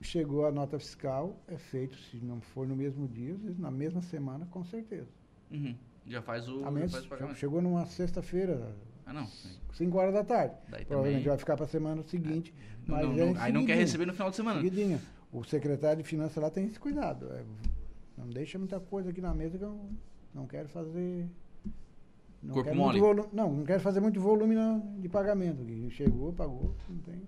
[SPEAKER 4] chegou a nota fiscal, é feito, se não for no mesmo dia, na mesma semana, com certeza.
[SPEAKER 1] Uhum. Já faz o,
[SPEAKER 4] A menos,
[SPEAKER 1] faz o pagamento.
[SPEAKER 4] chegou numa sexta-feira,
[SPEAKER 1] Ah, não.
[SPEAKER 4] 5 horas da tarde.
[SPEAKER 1] Daí
[SPEAKER 4] Provavelmente
[SPEAKER 1] também.
[SPEAKER 4] vai ficar para a semana seguinte.
[SPEAKER 1] Não,
[SPEAKER 4] mas
[SPEAKER 1] não,
[SPEAKER 4] é
[SPEAKER 1] não,
[SPEAKER 4] em
[SPEAKER 1] aí não quer receber no final de semana.
[SPEAKER 4] O secretário de Finanças lá tem esse cuidado. é, não deixa muita coisa aqui na mesa que eu não quero fazer. Não
[SPEAKER 1] Corpo
[SPEAKER 4] quero
[SPEAKER 1] mole.
[SPEAKER 4] muito volu- não, não quero fazer muito volume na- de pagamento. Chegou, pagou, não tem,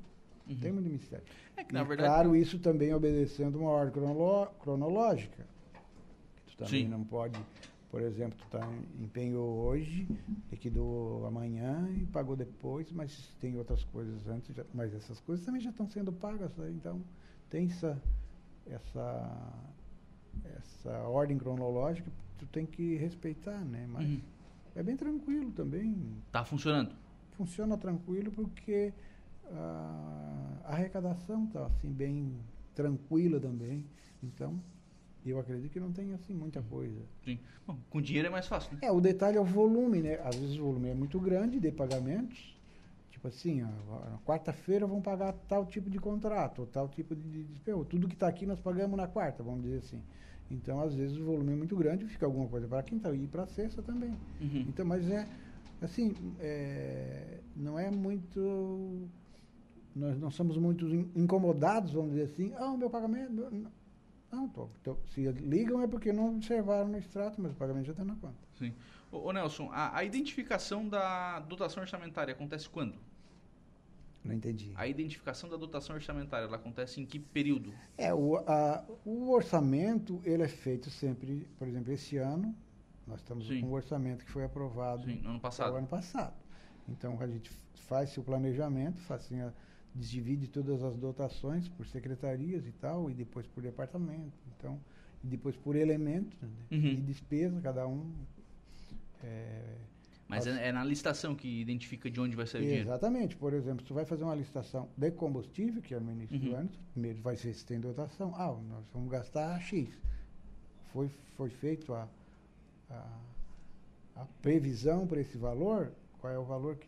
[SPEAKER 4] não tem muito mistério.
[SPEAKER 1] É que, na
[SPEAKER 4] E,
[SPEAKER 1] verdade.
[SPEAKER 4] claro, isso também obedecendo uma ordem cronolo- cronológica. Tu também
[SPEAKER 1] Sim.
[SPEAKER 4] não pode, por exemplo, tu tá, em- empenhou hoje, liquidou amanhã e pagou depois, mas tem outras coisas antes, mas essas coisas também já estão sendo pagas, né? então tem essa, essa, essa ordem cronológica, tu tem que respeitar, né? Mas
[SPEAKER 1] Uhum.
[SPEAKER 4] é bem tranquilo também,
[SPEAKER 1] Tá funcionando.
[SPEAKER 4] funciona tranquilo porque a arrecadação está assim bem tranquila também. Então, eu acredito que não tem assim muita coisa.
[SPEAKER 1] Sim. Bom, com dinheiro é mais fácil, né?
[SPEAKER 4] É, o detalhe é o volume, né? Às vezes o volume é muito grande de pagamentos. Tipo assim, na quarta-feira vão pagar tal tipo de contrato, tal tipo de de despesa. Tudo que está aqui nós pagamos na quarta, vamos dizer assim. Então, às vezes o volume é muito grande, fica alguma coisa para quinta e para sexta também.
[SPEAKER 1] Uhum.
[SPEAKER 4] Então, mas é assim, é, não é muito. Nós não somos muito in- incomodados, vamos dizer assim, ah, o meu pagamento. meu-" não, tô, tô- se ligam é porque não observaram no extrato, mas o pagamento já está na conta.
[SPEAKER 1] Sim. Ô, ô, Nelson, a, a identificação da dotação orçamentária acontece quando?
[SPEAKER 4] Não entendi.
[SPEAKER 1] A identificação da dotação orçamentária, ela acontece em que período?
[SPEAKER 4] É, o, a- o orçamento, ele é feito sempre, por exemplo, esse ano, nós estamos
[SPEAKER 1] Sim.
[SPEAKER 4] com um orçamento que foi aprovado
[SPEAKER 1] Sim, no ano passado.
[SPEAKER 4] ano passado. Então, a gente faz o planejamento, faz assim, a- divide todas as dotações por secretarias e tal, e depois por departamento. Então, e depois por elemento né,
[SPEAKER 1] Uhum.
[SPEAKER 4] de despesa, cada um. é,
[SPEAKER 1] Mas é, é na licitação que identifica de onde vai sair o dinheiro.
[SPEAKER 4] Exatamente. Por exemplo, tu vai fazer uma licitação de combustível, que é no início do
[SPEAKER 1] Uhum.
[SPEAKER 4] ano, primeiro vai ser se tem dotação. Ah, nós vamos gastar X. Foi, foi feito a, a, a previsão para esse valor, qual é o valor que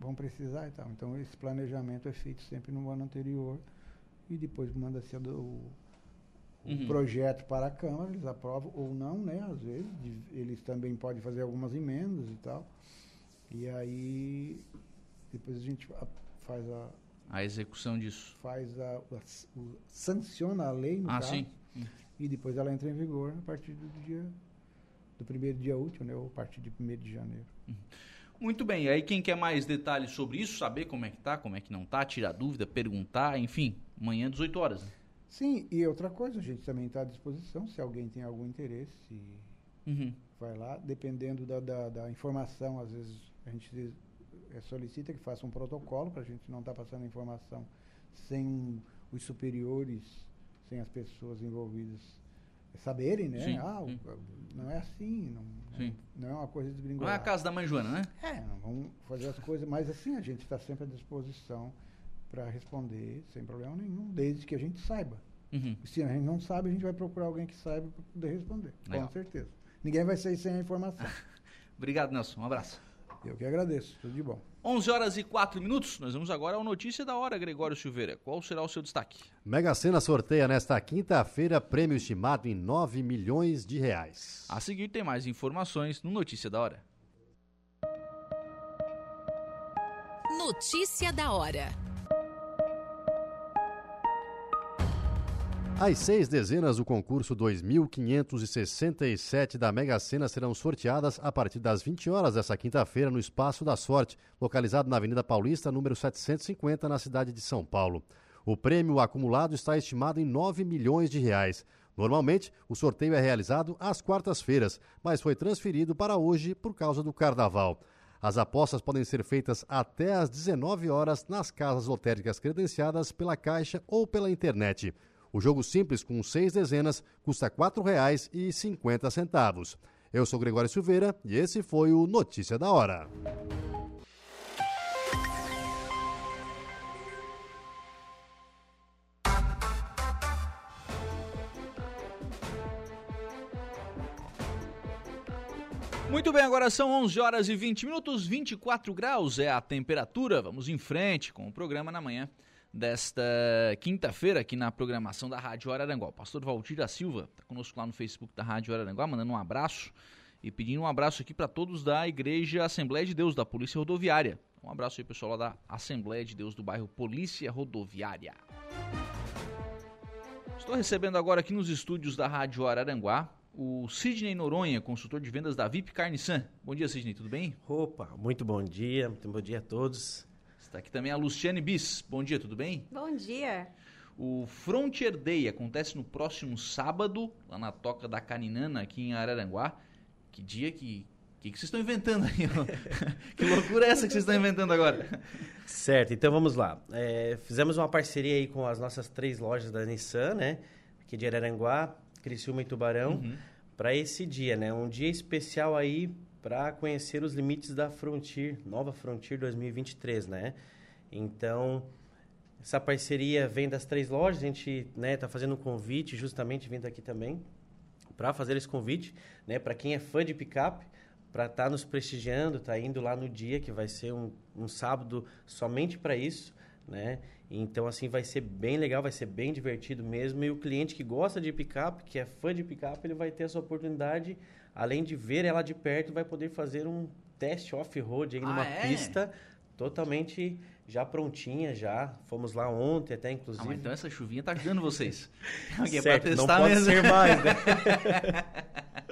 [SPEAKER 4] vão precisar e tal. Então, esse planejamento é feito sempre no ano anterior e depois manda-se o, o
[SPEAKER 1] Uhum.
[SPEAKER 4] projeto para a Câmara, eles aprovam ou não, né? Às vezes, eles também podem fazer algumas emendas e tal. E aí, depois a gente fa- faz a,
[SPEAKER 1] A execução disso.
[SPEAKER 4] faz a, a- o- sanciona a lei, no
[SPEAKER 1] Ah,
[SPEAKER 4] caso,
[SPEAKER 1] sim.
[SPEAKER 4] e depois ela entra em vigor a partir do dia, do primeiro dia útil, né? Ou a partir de 1 de janeiro.
[SPEAKER 1] Muito bem, aí quem quer mais detalhes sobre isso, saber como é que tá, como é que não tá, tirar dúvida, perguntar, enfim, amanhã 18 horas. né?
[SPEAKER 4] Sim, e outra coisa, a gente também está à disposição, se alguém tem algum interesse,
[SPEAKER 1] Uhum.
[SPEAKER 4] vai lá, dependendo da, da, da informação, às vezes a gente eh, solicita que faça um protocolo para a gente não estar passando a informação sem os superiores, sem as pessoas envolvidas saberem, né?
[SPEAKER 1] Sim,
[SPEAKER 4] Ah, o-
[SPEAKER 1] sim.
[SPEAKER 4] não é assim, não,
[SPEAKER 1] Sim.
[SPEAKER 4] não é uma coisa
[SPEAKER 1] Não é a
[SPEAKER 4] desgringolada.
[SPEAKER 1] casa da mãe Joana, né?
[SPEAKER 4] É, vamos fazer as coisas, mas assim a gente está sempre à disposição para responder sem problema nenhum, desde que a gente saiba.
[SPEAKER 1] Uhum.
[SPEAKER 4] Se a gente não sabe, a gente vai procurar alguém que saiba para poder responder,
[SPEAKER 1] Legal.
[SPEAKER 4] com certeza. Ninguém vai sair sem a informação.
[SPEAKER 1] Obrigado, Nelson. Um abraço.
[SPEAKER 4] Eu que agradeço, tudo de bom.
[SPEAKER 1] 11 horas e 4 minutos. Nós vamos agora ao Notícia da Hora, Gregório Silveira. Qual será o seu destaque?
[SPEAKER 5] Mega Sena sorteia nesta quinta-feira prêmio estimado em 9 milhões de reais.
[SPEAKER 1] A seguir tem mais informações no Notícia da Hora.
[SPEAKER 6] Notícia da hora.
[SPEAKER 5] As seis dezenas do concurso 2567 da Mega Sena serão sorteadas a partir das 20 horas desta quinta-feira no Espaço da Sorte, localizado na Avenida Paulista, número 750, na cidade de São Paulo. O prêmio acumulado está estimado em 9 milhões de reais. Normalmente, o sorteio é realizado às quartas-feiras, mas foi transferido para hoje por causa do carnaval. As apostas podem ser feitas até às 19 horas nas casas lotéricas credenciadas pela Caixa ou pela internet. O jogo simples com seis dezenas custa R$ 4,50. Eu sou Gregório Silveira e esse foi o Notícia da Hora.
[SPEAKER 1] Muito bem, agora são 11 horas e 20 minutos, 24 graus é a temperatura. Vamos em frente com o programa na manhã desta quinta-feira aqui na programação da Rádio Araranguá. O pastor Valdir da Silva está conosco lá no Facebook da Rádio Araranguá, mandando um abraço e pedindo um abraço aqui para todos da Igreja Assembleia de Deus da Polícia Rodoviária. Um abraço aí, pessoal lá da Assembleia de Deus do bairro Polícia Rodoviária. Estou recebendo agora aqui nos estúdios da Rádio Araranguá o Sidney Noronha, consultor de vendas da VIP Carniçan. Bom dia, Sidney, tudo bem?
[SPEAKER 6] Opa, muito bom dia, muito bom dia a todos.
[SPEAKER 1] Está aqui também a Luciane Bis. Bom dia, tudo bem?
[SPEAKER 7] Bom dia.
[SPEAKER 1] O Frontier Day acontece no próximo sábado, lá na Toca da Caninana, aqui em Araranguá. Que dia que. O que, que vocês estão inventando aí? que loucura é essa que vocês estão inventando agora?
[SPEAKER 6] Certo, então vamos lá. É, fizemos uma parceria aí com as nossas três lojas da Nissan, né? Aqui de Araranguá, Criciúma e Tubarão, uhum. para esse dia, né? Um dia especial aí para conhecer os limites da Frontier, nova Frontier 2023, né? Então, essa parceria vem das três lojas, a gente né, tá fazendo um convite, justamente vindo aqui também, para fazer esse convite, né, para quem é fã de picape, para estar tá nos prestigiando, tá indo lá no dia que vai ser um, um sábado somente para isso, né? Então, assim, vai ser bem legal, vai ser bem divertido mesmo. E o cliente que gosta de picape, que é fã de picape, ele vai ter essa oportunidade, além de ver ela de perto, vai poder fazer um teste off-road aí ah, numa é? pista totalmente já prontinha, já. Fomos lá ontem até, inclusive. Ah,
[SPEAKER 1] então essa chuvinha tá ajudando vocês.
[SPEAKER 6] Alguém certo, pra testar não pode mesmo. ser mais, né?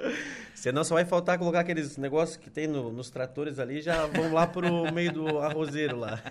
[SPEAKER 6] Senão só vai faltar colocar aqueles negócios que tem no, nos tratores ali, já vão lá pro meio do arrozeiro lá.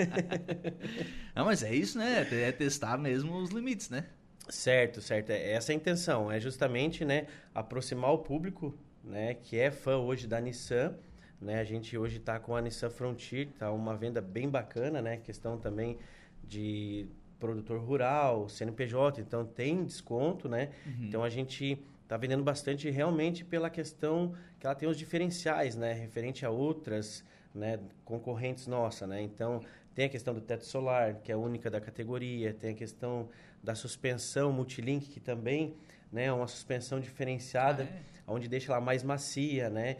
[SPEAKER 1] Não, mas é isso, né? É testar mesmo os limites, né?
[SPEAKER 6] Certo, certo. É essa é a intenção. É justamente, né, aproximar o público, né, que é fã hoje da Nissan, né? A gente hoje está com a Nissan Frontier, tá uma venda bem bacana, né? Questão também de produtor rural, CNPJ, então tem desconto, né? Uhum. Então a gente está vendendo bastante realmente pela questão que ela tem os diferenciais, né, referente a outras, né, concorrentes nossa, né? Então, tem a questão do teto solar, que é a única da categoria, tem a questão da suspensão multilink, que também, né, é uma suspensão diferenciada, ah, é? Onde deixa ela mais macia, né,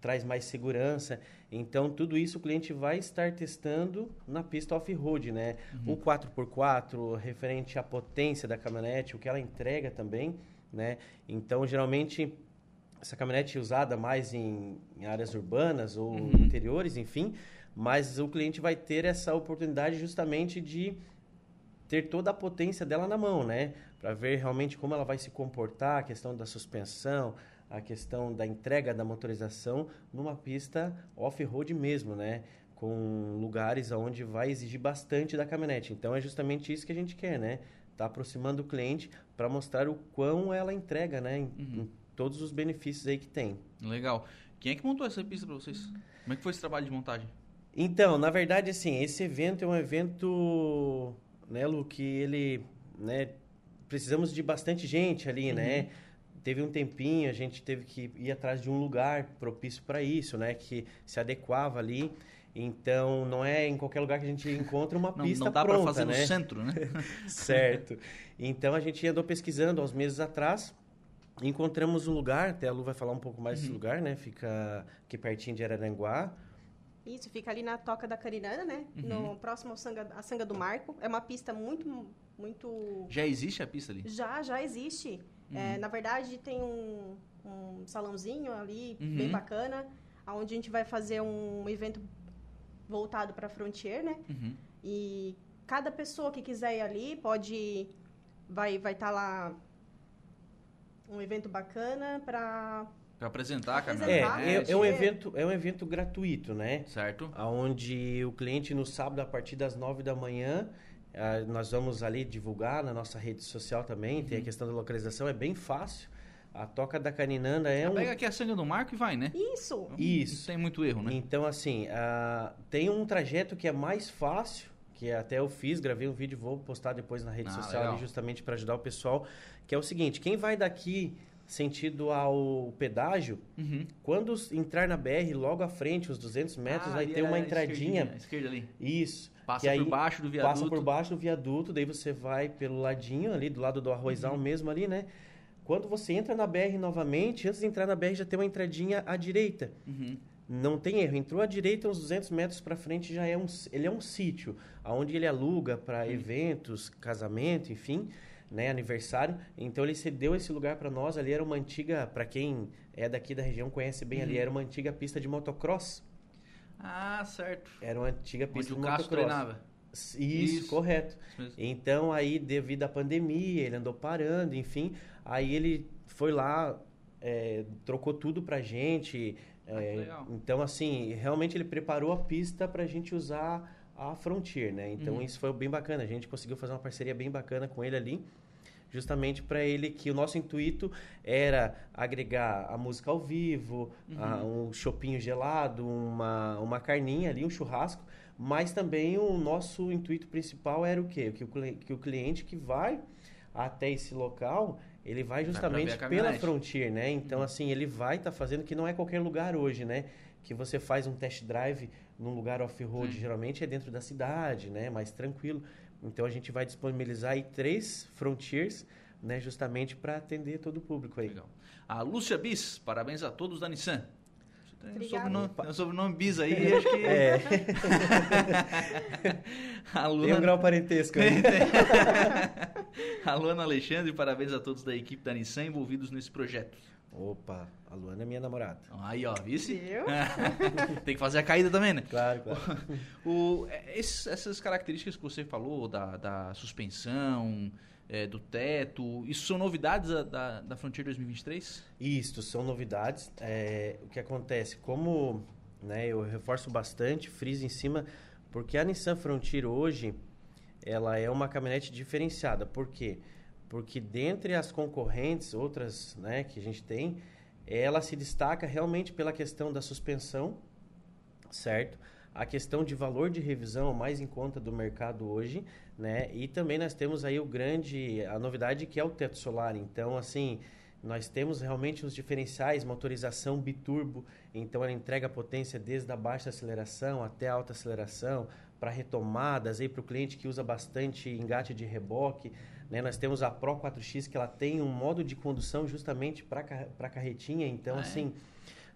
[SPEAKER 6] traz mais segurança. Então, tudo isso o cliente vai estar testando na pista off-road, né? Uhum. O 4x4, referente à potência da caminhonete, o que ela entrega também, né? Então, geralmente, essa caminhonete é usada mais em, em áreas urbanas ou uhum. interiores, enfim, mas o cliente vai ter essa oportunidade justamente de ter toda a potência dela na mão, né? Para ver realmente como ela vai se comportar, a questão da suspensão, a questão da entrega da motorização numa pista off-road mesmo, né? Com lugares onde vai exigir bastante da caminhonete. Então é justamente isso que a gente quer, né? Está aproximando o cliente para mostrar o quão ela entrega, né? Em, uhum. em, todos os benefícios aí que tem.
[SPEAKER 1] Legal. Quem é que montou essa pista para vocês? Como é que foi esse trabalho de montagem?
[SPEAKER 6] Então, na verdade, assim, esse evento é um evento, né, Lu, que ele, né, precisamos de bastante gente ali, né? uhum. né? Teve um tempinho, a gente teve que ir atrás de um lugar propício para isso, né? Que se adequava ali. Então, não é em qualquer lugar que a gente encontra uma não, pista
[SPEAKER 1] não dá
[SPEAKER 6] pronta,
[SPEAKER 1] fazer
[SPEAKER 6] né?
[SPEAKER 1] no centro, né?
[SPEAKER 6] certo. Então, a gente andou pesquisando aos meses atrás, encontramos um lugar, até a Lu vai falar um pouco mais uhum. desse lugar, né? Fica aqui pertinho de Araranguá.
[SPEAKER 7] Isso, fica ali na Toca da Carinana, né? Uhum. No próximo ao Sanga, a Sanga do Marco. É uma pista muito, muito...
[SPEAKER 1] Já existe a pista ali?
[SPEAKER 7] Já, já existe. Uhum. É, na verdade, tem um, um salãozinho ali, uhum. bem bacana, onde a gente vai fazer um evento voltado para a Frontier, né? Uhum. E cada pessoa que quiser ir ali pode vai vai estar tá lá um evento bacana para
[SPEAKER 1] Para apresentar a caminhonete.
[SPEAKER 6] É, é, é um
[SPEAKER 7] É.
[SPEAKER 6] evento, é um evento gratuito, né?
[SPEAKER 1] Certo?
[SPEAKER 6] Onde o cliente no sábado, a partir das 9 da manhã, ah, nós vamos ali divulgar na nossa rede social também. Tem a questão da localização, é bem fácil. A Toca da Caninanda é um.
[SPEAKER 1] Pega aqui a sangue do Marco e vai, né?
[SPEAKER 7] isso.
[SPEAKER 1] Não
[SPEAKER 6] Isso.
[SPEAKER 1] tem muito erro, né?
[SPEAKER 6] Então, assim, ah, tem um trajeto que é mais fácil, que até eu fiz, gravei um vídeo, vou postar depois na rede
[SPEAKER 1] Ah,
[SPEAKER 6] social
[SPEAKER 1] legal.
[SPEAKER 6] ali, justamente para ajudar o pessoal, que é o seguinte, quem vai daqui sentido ao pedágio,
[SPEAKER 1] Uhum.
[SPEAKER 6] quando entrar na BR, logo à frente, uns 200 metros,
[SPEAKER 1] Ah,
[SPEAKER 6] vai ter
[SPEAKER 1] é
[SPEAKER 6] uma entradinha.
[SPEAKER 1] esquerda ali.
[SPEAKER 6] Isso.
[SPEAKER 1] Passa
[SPEAKER 6] aí
[SPEAKER 1] por baixo do viaduto.
[SPEAKER 6] Passa por baixo do viaduto, daí você vai pelo ladinho ali, do lado do arrozal
[SPEAKER 1] Uhum.
[SPEAKER 6] mesmo ali, né? Quando você entra na BR novamente, antes de entrar na BR já tem uma entradinha à direita.
[SPEAKER 1] Uhum.
[SPEAKER 6] Não tem erro. Entrou à direita, uns 200 metros para frente, já é um, ele é um sítio, onde ele aluga para eventos, casamento, enfim, né, aniversário. Então ele cedeu esse lugar para nós. Ali era uma antiga, para quem é daqui da região conhece bem,
[SPEAKER 1] Uhum.
[SPEAKER 6] ali era uma antiga pista de motocross.
[SPEAKER 1] Ah, certo.
[SPEAKER 6] Era uma antiga pista
[SPEAKER 1] Onde
[SPEAKER 6] de motocross.
[SPEAKER 1] treinava.
[SPEAKER 6] Isso,
[SPEAKER 1] Isso.
[SPEAKER 6] correto.
[SPEAKER 1] Isso.
[SPEAKER 6] Então aí, devido à pandemia, ele andou parando, enfim. Aí ele foi lá, é, trocou tudo pra gente.
[SPEAKER 1] Ah,
[SPEAKER 6] é, então, assim, realmente ele preparou a pista pra gente usar a Frontier, né? Então
[SPEAKER 1] Uhum.
[SPEAKER 6] isso foi bem bacana. A gente conseguiu fazer uma parceria bem bacana com ele ali. Justamente para ele que o nosso intuito era agregar a música ao vivo, a- um chopinho gelado, uma, uma carninha ali, um churrasco, mas também o nosso intuito principal era o quê? Que o, que o cliente que vai até esse local, ele vai justamente pela. Frontier, né? Então, assim, ele vai estar fazendo que não é qualquer lugar hoje, né? Que você faz um test drive num lugar off-road, geralmente é dentro da cidade, né? Mais tranquilo. Então, a gente vai disponibilizar aí três Frontiers, né? Justamente para atender todo o público aí.
[SPEAKER 1] Legal. A Lúcia Bis, parabéns a todos da Nissan. Tem um sobrenome, tem um sobrenome Bis aí, acho que...
[SPEAKER 6] É,
[SPEAKER 1] a
[SPEAKER 6] tem um
[SPEAKER 1] Luana,
[SPEAKER 6] grau parentesco aí.
[SPEAKER 1] a Luana Alexandre, parabéns a todos da equipe da Nissan envolvidos nesse projeto.
[SPEAKER 6] Opa, a Luana é minha namorada.
[SPEAKER 1] Aí, ó, vice?
[SPEAKER 7] Viu?
[SPEAKER 1] Tem que fazer a caída também, né?
[SPEAKER 6] Claro, claro.
[SPEAKER 1] O, é, esses- essas características que você falou, da, da suspensão, é, do teto, isso são novidades da, da, da Frontier 2023?
[SPEAKER 6] Isto, são novidades. É, o que acontece, como né, eu reforço bastante, friso em cima, porque a Nissan Frontier hoje, ela é uma caminhonete diferenciada. Por quê? Porque dentre as concorrentes, outras né, que a gente tem, ela se destaca realmente pela questão da suspensão, certo? A questão de valor de revisão mais em conta do mercado hoje, né? E também nós temos aí o grande, a novidade que é o teto solar. Então, assim, nós temos realmente os diferenciais, motorização biturbo, então ela entrega potência desde a baixa aceleração até a alta aceleração, para retomadas, aí para o cliente que usa bastante engate de reboque. Né? Nós temos a Pro 4X, que ela tem um modo de condução justamente para a carretinha, então,
[SPEAKER 1] Ah, é?
[SPEAKER 6] assim,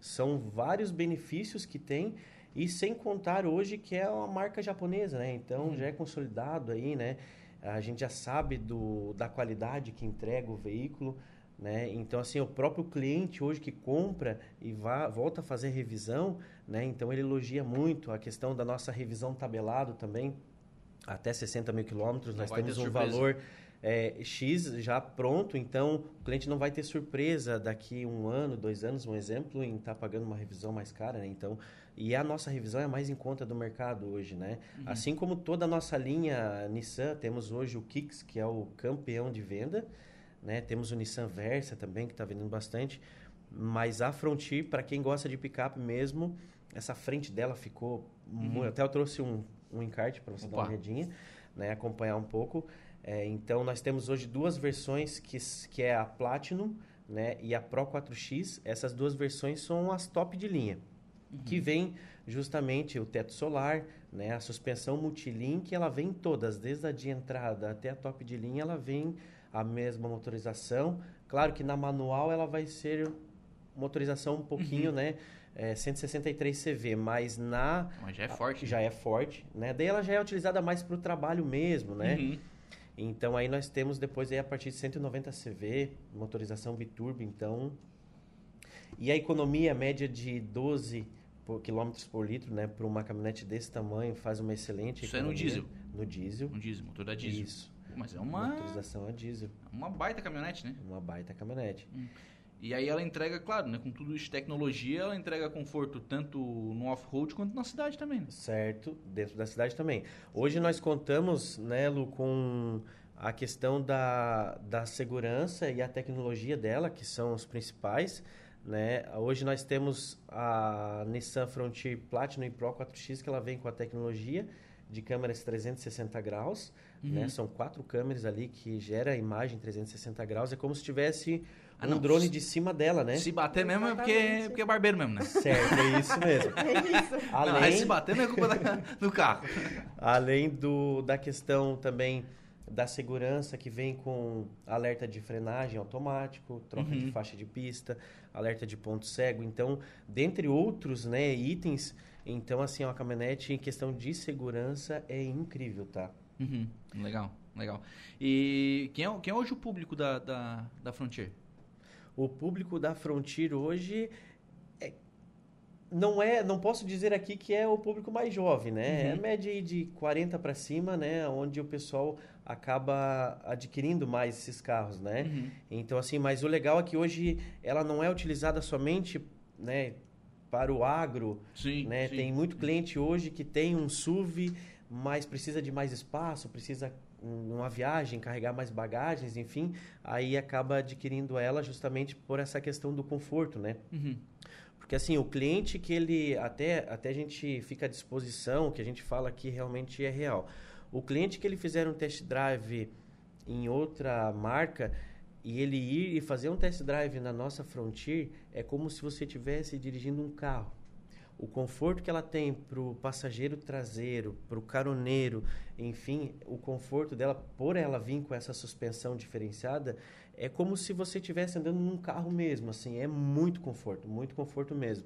[SPEAKER 6] são vários benefícios que tem e sem contar hoje que é uma marca japonesa, né? Então
[SPEAKER 1] Uhum.
[SPEAKER 6] já é consolidado aí, né? A gente já sabe do, da qualidade que entrega o veículo, né? Então assim, o próprio cliente hoje que compra e vá, volta a fazer revisão, né? Então ele elogia muito a questão da nossa revisão tabelado também, até 60 mil quilômetros, nós temos um
[SPEAKER 1] surpresa.
[SPEAKER 6] valor é, X já pronto, então o cliente não vai ter surpresa daqui um ano, dois anos, um exemplo, em estar pagando uma revisão mais cara, né? Então, e a nossa revisão é a mais em conta do mercado hoje, né? Assim como toda a nossa linha Nissan, temos hoje o Kicks, que é o campeão de venda, né? Temos o Nissan Versa também, que está vendendo bastante, mas a Frontier, para quem gosta de picape mesmo, essa frente dela ficou... mu- Até eu trouxe um, um encarte para você dar
[SPEAKER 1] Opa.
[SPEAKER 6] uma olhadinha, né? Acompanhar um pouco. É, então, nós temos hoje duas versões, que, que é a Platinum né, e a Pro 4X. Essas duas versões são as top de linha, que vem justamente o teto solar, né, a suspensão multilink, ela vem todas, desde a de entrada até a top de linha, ela vem a mesma motorização. Claro que na manual ela vai ser motorização um pouquinho, né, é, 163 CV, mas na
[SPEAKER 1] Mas já é forte.
[SPEAKER 6] já é forte, né? Daí ela já é utilizada mais para o trabalho mesmo, né?
[SPEAKER 1] Uhum.
[SPEAKER 6] Então aí nós temos depois aí a partir de 190 CV, motorização biturbo, então. E a economia média de 12 por, quilômetros por litro, né, para uma caminhonete desse tamanho, faz uma excelente
[SPEAKER 1] Isso é no
[SPEAKER 6] economia.
[SPEAKER 1] diesel?
[SPEAKER 6] No diesel.
[SPEAKER 1] Um diesel, motor da diesel.
[SPEAKER 6] Isso.
[SPEAKER 1] Mas é uma.
[SPEAKER 6] Motorização a diesel.
[SPEAKER 1] Uma baita caminhonete, né?
[SPEAKER 6] Uma baita caminhonete.
[SPEAKER 1] Hum. E aí ela entrega, claro, né, com tudo isso de tecnologia, ela entrega conforto tanto no off-road quanto na cidade também. Né?
[SPEAKER 6] Certo, dentro da cidade também. Hoje nós contamos, né, Lu, com a questão da, da segurança e a tecnologia dela, que são os principais. Né? Hoje nós temos a Nissan Frontier Platinum Pro 4X, que ela vem com a tecnologia de câmeras 360 graus. Né? Uhum. Né? São quatro câmeras ali que gera a imagem 360 graus. É como se tivesse ah, um não. drone de cima dela, né?
[SPEAKER 1] Se bater mesmo é porque, porque é barbeiro mesmo, né?
[SPEAKER 6] Certo, é isso mesmo.
[SPEAKER 7] é isso.
[SPEAKER 1] Além... Não, se bater não é culpa da, do carro.
[SPEAKER 6] Além do, da questão também da segurança que vem com alerta de frenagem automático, troca uhum. de faixa de pista, alerta de ponto cego. Então, dentre outros né, itens, então, assim, uma caminhonete em questão de segurança é incrível, tá?
[SPEAKER 1] Uhum. Legal, legal. E quem é, quem é hoje o público da, da, da Frontier?
[SPEAKER 6] O público da Frontier hoje é, não é, não posso dizer aqui que é o público mais jovem, né? Uhum. É média de 40 para cima, né? Onde o pessoal acaba adquirindo mais esses carros, né? Uhum. Então, assim, mas o legal é que hoje ela não é utilizada somente, né? Para o agro,
[SPEAKER 1] sim,
[SPEAKER 6] né?
[SPEAKER 1] Sim.
[SPEAKER 6] Tem muito cliente hoje que tem um SUV, mas precisa de mais espaço, precisa numa viagem, carregar mais bagagens, enfim, aí acaba adquirindo ela justamente por essa questão do conforto, né?
[SPEAKER 1] Uhum.
[SPEAKER 6] Porque assim, o cliente que ele até até a gente fica à disposição, que a gente fala que realmente é real. O cliente que ele fizer um test drive em outra marca e ele ir e fazer um test drive na nossa Frontier é como se você estivesse dirigindo um carro o conforto que ela tem para o passageiro traseiro, para o caroneiro, enfim, o conforto dela, por ela vir com essa suspensão diferenciada, é como se você estivesse andando num carro mesmo, assim, é muito conforto, muito conforto mesmo.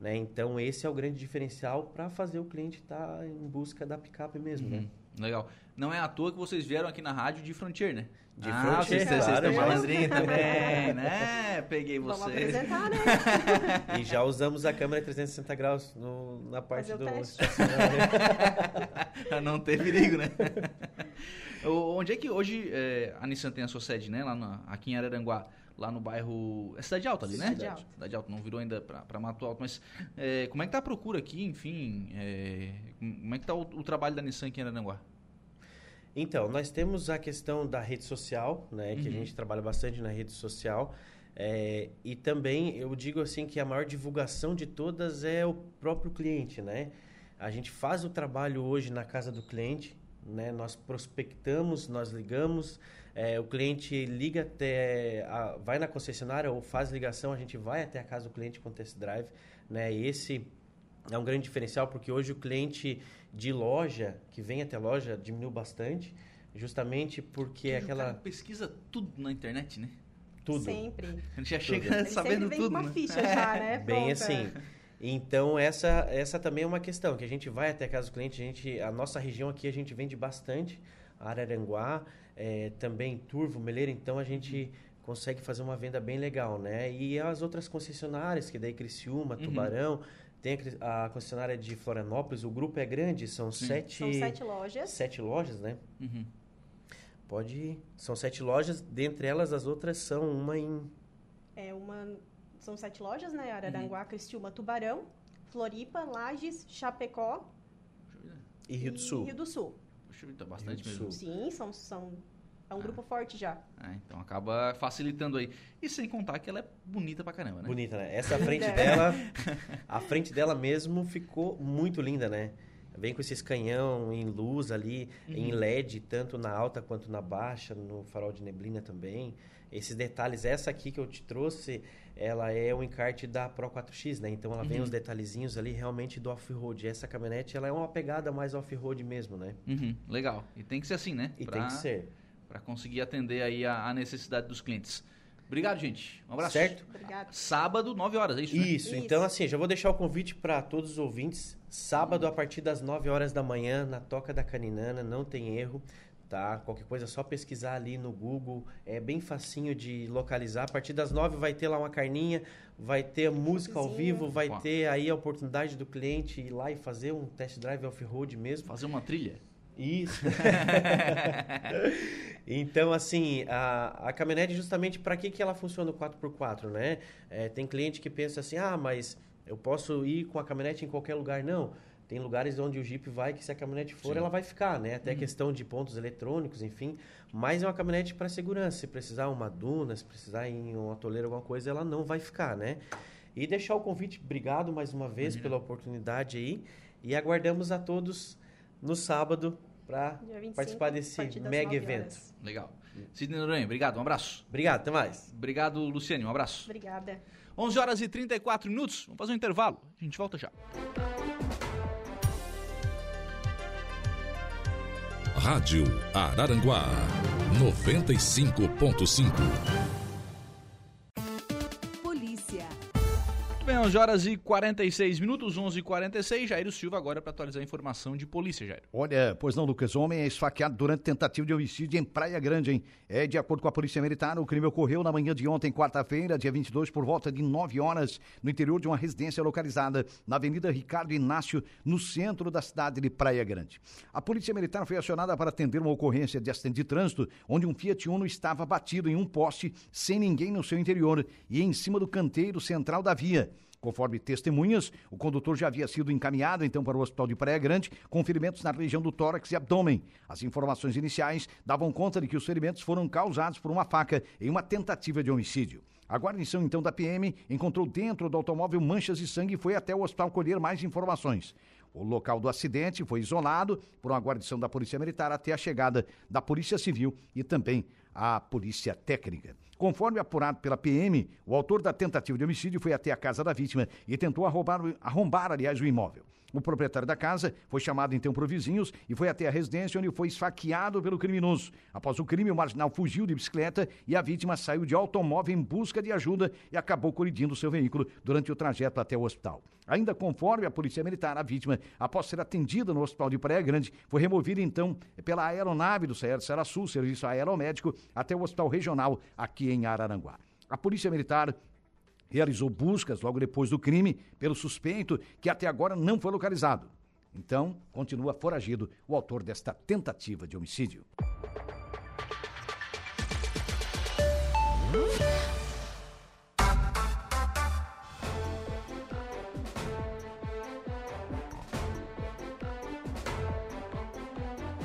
[SPEAKER 6] Né? Então, esse é o grande diferencial para fazer o cliente estar tá em busca da picape mesmo, né? uhum. né?
[SPEAKER 1] Legal. Não é à toa que vocês vieram aqui na rádio de Frontier, né?
[SPEAKER 6] De ah, Frontier,
[SPEAKER 1] vocês, claro, vocês malandrinho também, né? Peguei vocês.
[SPEAKER 7] Vamos apresentar, né?
[SPEAKER 6] e já usamos a câmera 360 graus no, na parte do
[SPEAKER 1] Pra não ter perigo, né? Onde é que hoje é, a Nissan tem a sua sede, né? Lá na, aqui em Araranguá lá no bairro. É Cidade Alta ali, né?
[SPEAKER 7] Cidade Alta.
[SPEAKER 1] Cidade Alta, não virou ainda para Mato Alto. Mas é, como é que tá a procura aqui, enfim? É, como é que tá o, o, trabalho da Nissan aqui em Arananguá?
[SPEAKER 6] Então, nós temos a questão da rede social, né? Que uhum. a gente trabalha bastante na rede social. É, e também eu digo assim que a maior divulgação de todas é o próprio cliente, né? A gente faz o trabalho hoje na casa do cliente, né? Nós prospectamos, nós ligamos, é, o cliente liga até, a, vai na concessionária ou faz ligação, a gente vai até a casa do cliente com test drive, né? E esse é um grande diferencial porque hoje o cliente de loja que vem até a loja diminuiu bastante, justamente porque
[SPEAKER 1] e
[SPEAKER 6] aquela
[SPEAKER 1] o cara pesquisa tudo na internet, né?
[SPEAKER 6] Tudo.
[SPEAKER 7] Sempre.
[SPEAKER 1] A gente já chega Ele sabendo
[SPEAKER 7] vem
[SPEAKER 1] tudo,
[SPEAKER 7] com uma
[SPEAKER 1] né?
[SPEAKER 7] ficha já, né?
[SPEAKER 6] Bem
[SPEAKER 7] Pronta.
[SPEAKER 6] assim. Então, essa, essa também é uma questão, que a gente vai até a casa do cliente, a, gente, a nossa região aqui a gente vende bastante, Araranguá, é, também Turvo, Meleira, então a gente uhum. consegue fazer uma venda bem legal, né? E as outras concessionárias, que daí Criciúma, uhum. Tubarão, tem a, a, concessionária de Florianópolis, o grupo é grande, são
[SPEAKER 7] Sim.
[SPEAKER 6] sete...
[SPEAKER 7] São sete lojas.
[SPEAKER 6] Sete lojas, né?
[SPEAKER 1] Uhum.
[SPEAKER 6] Pode ir. São sete lojas, dentre elas as outras são uma em...
[SPEAKER 7] É uma são sete lojas, né? Araranguá, uhum. Cristiúma, Tubarão, Floripa, Lages, Chapecó
[SPEAKER 6] e Rio do Sul.
[SPEAKER 7] Rio do Sul.
[SPEAKER 1] Puxa, tá bastante mesmo.
[SPEAKER 7] Sim, são, são é um ah. grupo forte já.
[SPEAKER 1] É, então acaba facilitando aí. E sem contar que ela é bonita pra caramba, né?
[SPEAKER 6] Bonita, né? Essa frente é. dela, a frente dela mesmo ficou muito linda, né? Vem com esses canhão em luz ali, uhum. em LED, tanto na alta quanto na baixa, no farol de neblina também esses detalhes. Essa aqui que eu te trouxe, ela é o encarte da Pro 4X, né? Então ela uhum. vem os detalhezinhos ali realmente do off-road. Essa caminhonete, ela é uma pegada mais off-road mesmo, né?
[SPEAKER 1] Uhum. Legal. E tem que ser assim, né?
[SPEAKER 6] E pra, tem que ser.
[SPEAKER 1] Para conseguir atender aí a, a, necessidade dos clientes. Obrigado, gente. Um abraço.
[SPEAKER 6] Certo?
[SPEAKER 7] Obrigado.
[SPEAKER 1] Sábado, 9 horas, é isso,
[SPEAKER 6] né? Isso. Então, assim, já vou deixar o convite para todos os ouvintes. Sábado, a partir das 9 horas da manhã, na Toca da Caninana, não tem erro tá? Qualquer coisa é só pesquisar ali no Google, é bem facinho de localizar. A partir das nove vai ter lá uma carninha, vai ter música ao vivo, vai ter aí a oportunidade do cliente ir lá e fazer um test drive off-road mesmo.
[SPEAKER 1] Fazer uma trilha?
[SPEAKER 6] Isso. Então, assim, a, a caminhonete, justamente, para que, que ela funciona o 4x4, né? É, tem cliente que pensa assim, ah, mas eu posso ir com a caminhonete em qualquer lugar. Não, tem lugares onde o Jeep vai que se a caminhonete for, Sim. ela vai ficar, né? Até uhum. questão de pontos eletrônicos, enfim. Mas é uma caminhonete para segurança. Se precisar uma duna, se precisar em um atoleiro, alguma coisa, ela não vai ficar, né? E deixar o convite, obrigado mais uma vez uhum. pela oportunidade aí. E aguardamos a todos no sábado para participar desse mega evento.
[SPEAKER 1] Legal. Sidney Noronha, obrigado, um abraço.
[SPEAKER 6] Obrigado, até mais.
[SPEAKER 1] Obrigado, Luciane, um abraço.
[SPEAKER 7] Obrigada.
[SPEAKER 1] 11 horas e 34 minutos, vamos fazer um intervalo, a gente volta já.
[SPEAKER 3] Rádio Araranguá 95.5
[SPEAKER 1] bem, 11 horas e 46 minutos, 11 e 46 Jair Silva agora para atualizar a informação de polícia, Jair.
[SPEAKER 8] Olha, pois não, Lucas, homem é esfaqueado durante tentativa de homicídio em Praia Grande, hein? É, de acordo com a Polícia Militar, o crime ocorreu na manhã de ontem, quarta-feira, dia 22, por volta de 9 horas, no interior de uma residência localizada na Avenida Ricardo Inácio, no centro da cidade de Praia Grande. A Polícia Militar foi acionada para atender uma ocorrência de acidente de trânsito, onde um Fiat Uno estava batido em um poste sem ninguém no seu interior e em cima do canteiro central da via. Conforme testemunhas, o condutor já havia sido encaminhado então para o hospital de Praia Grande com ferimentos na região do tórax e abdômen. As informações iniciais davam conta de que os ferimentos foram causados por uma faca em uma tentativa de homicídio. A guarnição então da PM encontrou dentro do automóvel manchas de sangue e foi até o hospital colher mais informações. O local do acidente foi isolado por uma guarnição da Polícia Militar até a chegada da Polícia Civil e também a Polícia Técnica. Conforme apurado pela PM, o autor da tentativa de homicídio foi até a casa da vítima e tentou arrombar, arrombar aliás, o imóvel. O proprietário da casa foi chamado então por vizinhos e foi até a residência onde foi esfaqueado pelo criminoso. Após o crime, o marginal fugiu de bicicleta e a vítima saiu de automóvel em busca de ajuda e acabou colidindo seu veículo durante o trajeto até o hospital. Ainda conforme a Polícia Militar, a vítima, após ser atendida no Hospital de Praia Grande, foi removida então pela aeronave do CR Sul, Serviço Aeromédico, até o Hospital Regional aqui em Araranguá. A Polícia Militar realizou buscas logo depois do crime pelo suspeito que até agora não foi localizado. Então, continua foragido o autor desta tentativa de homicídio.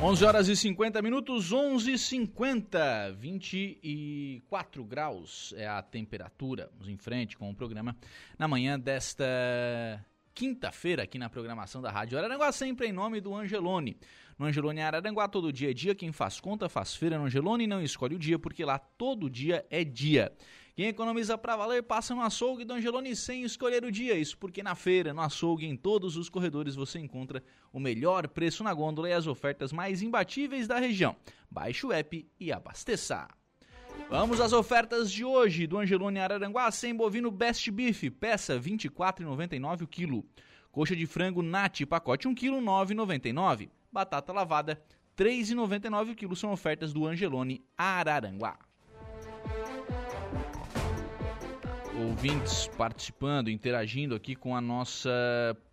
[SPEAKER 1] 11 horas e 50 minutos, 11 e 50, 24 graus é a temperatura. Vamos em frente com o programa na manhã desta quinta-feira aqui na programação da Rádio Araranguá, sempre em nome do Angelone. No Angelone Araranguá, todo dia é dia. Quem faz conta faz feira no Angelone não escolhe o dia, porque lá todo dia é dia. Quem economiza para valer passa no açougue do Angelone sem escolher o dia. Isso porque na feira, no açougue, em todos os corredores você encontra o melhor preço na gôndola e as ofertas mais imbatíveis da região. Baixe o app e abasteça. Vamos às ofertas de hoje do Angelone Araranguá, sem bovino Best Beef, peça R$ 24,99 o quilo. Coxa de frango Nati, pacote 1 kg, 9,99. Batata lavada, R$ 3,99 o quilo, são ofertas do Angelone Araranguá. Ouvintes participando, interagindo aqui com a nossa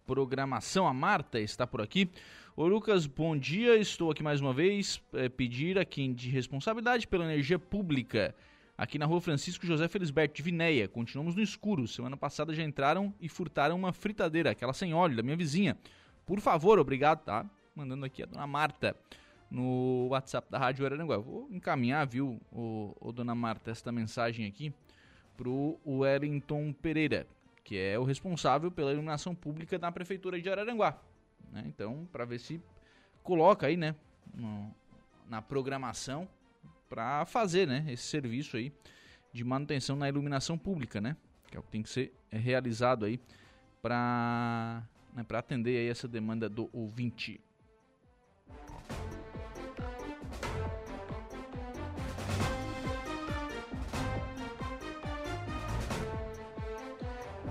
[SPEAKER 1] programação. A Marta está por aqui. Ô Lucas, bom dia. Estou aqui mais uma vez é, pedir a quem de responsabilidade pela energia pública aqui na rua Francisco José Felisberto de Vinéia. Continuamos no escuro. Semana passada já entraram e furtaram uma fritadeira, aquela sem óleo da minha vizinha. Por favor, obrigado, tá? Mandando aqui a dona Marta no WhatsApp da Rádio Araranguá. Vou encaminhar, viu, o dona Marta, esta mensagem aqui o Wellington Pereira, que é o responsável pela iluminação pública da Prefeitura de Araranguá. Né? Então, para ver se coloca aí, né, no, na programação para fazer, né, esse serviço aí de manutenção na iluminação pública, né, que é o que tem que ser realizado aí para né, para atender aí essa demanda do ouvinte.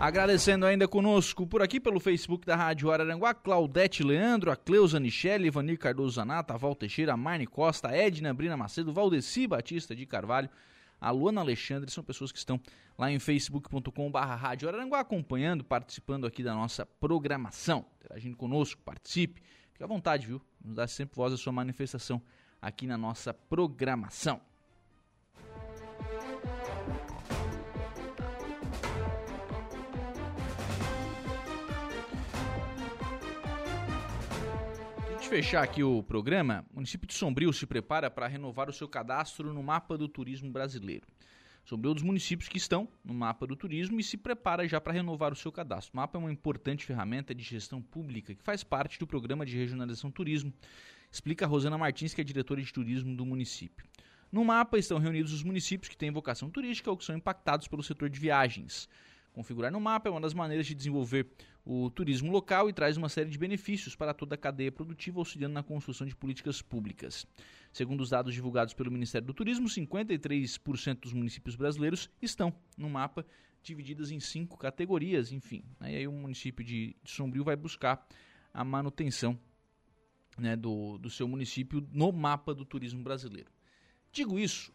[SPEAKER 1] Agradecendo ainda conosco por aqui pelo Facebook da Rádio Araranguá, Claudete Leandro, a Cleusa Nichelle, Ivanir Cardoso Zanata, Val Teixeira, Marne Costa, Edna Brina Macedo, Valdeci Batista de Carvalho, a Luana Alexandre, são pessoas que estão lá em facebook.com.br Rádio Araranguá, acompanhando, participando aqui da nossa programação, interagindo conosco, participe, fique à vontade, viu? Nos dá sempre voz a sua manifestação aqui na nossa programação. Fechar aqui o programa, o município de Sombrio se prepara para renovar o seu cadastro no mapa do turismo brasileiro. Sombrio é um dos municípios que estão no mapa do turismo e se prepara já para renovar o seu cadastro. O mapa é uma importante ferramenta de gestão pública que faz parte do programa de regionalização turismo, explica Rosana Martins, que é diretora de turismo do município. No mapa estão reunidos os municípios que têm vocação turística ou que são impactados pelo setor de viagens. Configurar no mapa é uma das maneiras de desenvolver o turismo local e traz uma série de benefícios para toda a cadeia produtiva, auxiliando na construção de políticas públicas. Segundo os dados divulgados pelo Ministério do Turismo, 53% dos municípios brasileiros estão no mapa, divididas em cinco categorias, enfim. Né? E aí o município de Sombrio vai buscar a manutenção né, do, do seu município no mapa do turismo brasileiro. Digo isso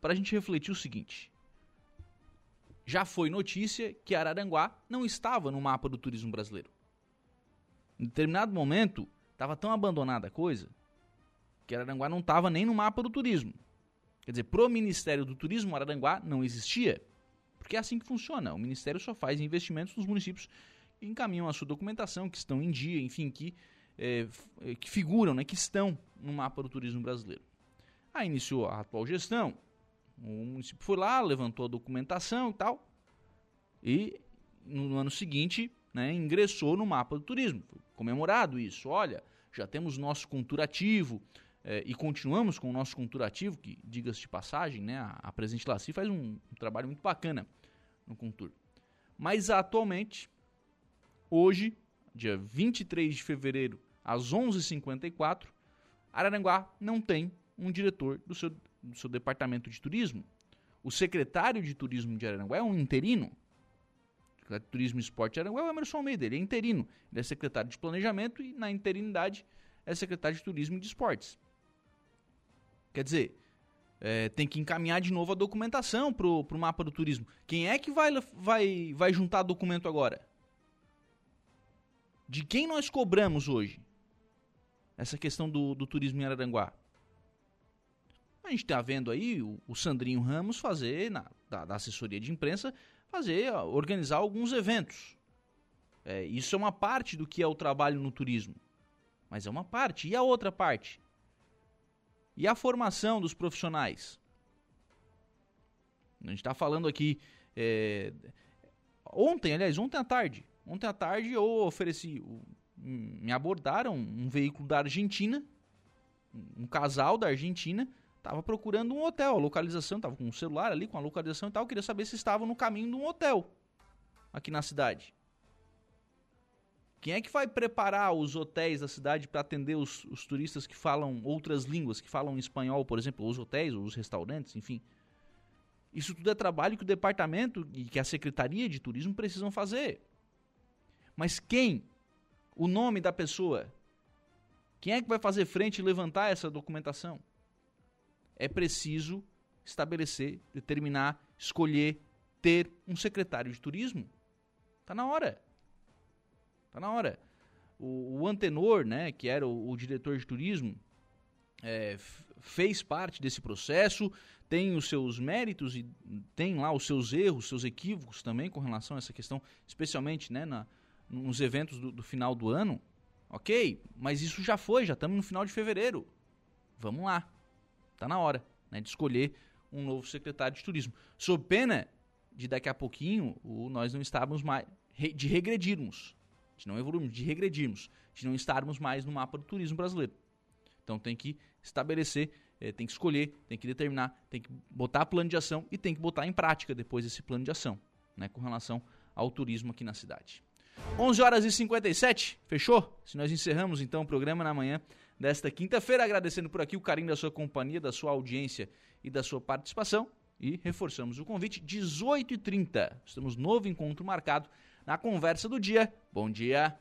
[SPEAKER 1] para a gente refletir o seguinte: já foi notícia que Araranguá não estava no mapa do turismo brasileiro. Em determinado momento, estava tão abandonada a coisa que Araranguá não estava nem no mapa do turismo. Quer dizer, pro Ministério do Turismo, Araranguá não existia. Porque é assim que funciona. O Ministério só faz investimentos nos municípios que encaminham a sua documentação, que estão em dia, enfim, que, é, que figuram, né, que estão no mapa do turismo brasileiro. Aí iniciou a atual gestão, o município foi lá, levantou a documentação e tal. E no ano seguinte, né, ingressou no mapa do turismo. Foi comemorado isso. Olha, já temos nosso conturativo eh, e continuamos com o nosso conturativo, que, diga-se de passagem, né, a, a Presidente Laci faz um, um trabalho muito bacana no Contur. Mas atualmente, hoje, dia 23 de fevereiro, às 11h54, Araranguá não tem um diretor do seu do seu departamento de turismo. O secretário de turismo de Araranguá é um interino. O turismo e esporte de é o Emerson Almeida, ele é interino. Ele é secretário de planejamento e, na interinidade, é secretário de turismo e de esportes. Quer dizer, é, tem que encaminhar de novo a documentação para o mapa do turismo. Quem é que vai, vai, vai juntar documento agora? De quem nós cobramos hoje? Essa questão do, do turismo em Araranguá. A gente está vendo aí o, o, Sandrinho Ramos fazer, na, da, da, assessoria de imprensa, fazer, organizar alguns eventos. É, isso é uma parte do que é o trabalho no turismo. Mas é uma parte. E a outra parte? E a formação dos profissionais? A gente está falando aqui. É, ontem, aliás, ontem à tarde. Ontem à tarde eu ofereci. Me abordaram um veículo da Argentina, um casal da Argentina, Tava procurando um hotel, a localização, tava com um celular ali com a localização e tal, queria saber se estavam no caminho de um hotel aqui na cidade. Quem é que vai preparar os hotéis da cidade para atender os, os, turistas que falam outras línguas, que falam espanhol, por exemplo, os hotéis, os restaurantes, enfim? Isso tudo é trabalho que o departamento e que a Secretaria de Turismo precisam fazer. Mas quem? O nome da pessoa? Quem é que vai fazer frente e levantar essa documentação? É preciso estabelecer, determinar, escolher, ter um secretário de turismo. Tá na hora. Tá na hora. O, o Antenor, né, que era o, o diretor de turismo, é, fez parte desse processo, tem os seus méritos e tem lá os seus erros, seus equívocos também com relação a essa questão, especialmente né, na, nos eventos do, do final do ano. Ok, mas isso já foi, já estamos no final de fevereiro. Vamos lá. Está na hora né, de escolher um novo secretário de turismo. Sob pena de daqui a pouquinho o, nós não estarmos mais. de regredirmos. De não evoluirmos, de regredirmos. De não estarmos mais no mapa do turismo brasileiro. Então tem que estabelecer, é, tem que escolher, tem que determinar, tem que botar plano de ação e tem que botar em prática depois esse plano de ação, né, com relação ao turismo aqui na cidade. 11 horas e 57, fechou? Se nós encerramos então o programa na manhã desta quinta-feira, agradecendo por aqui o carinho da sua companhia, da sua audiência e da sua participação. E reforçamos o convite, 18h30. Estamos novo encontro marcado na conversa do dia. Bom dia.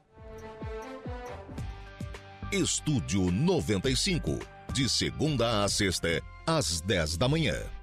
[SPEAKER 3] Estúdio 95, de segunda a sexta, às 10 da manhã.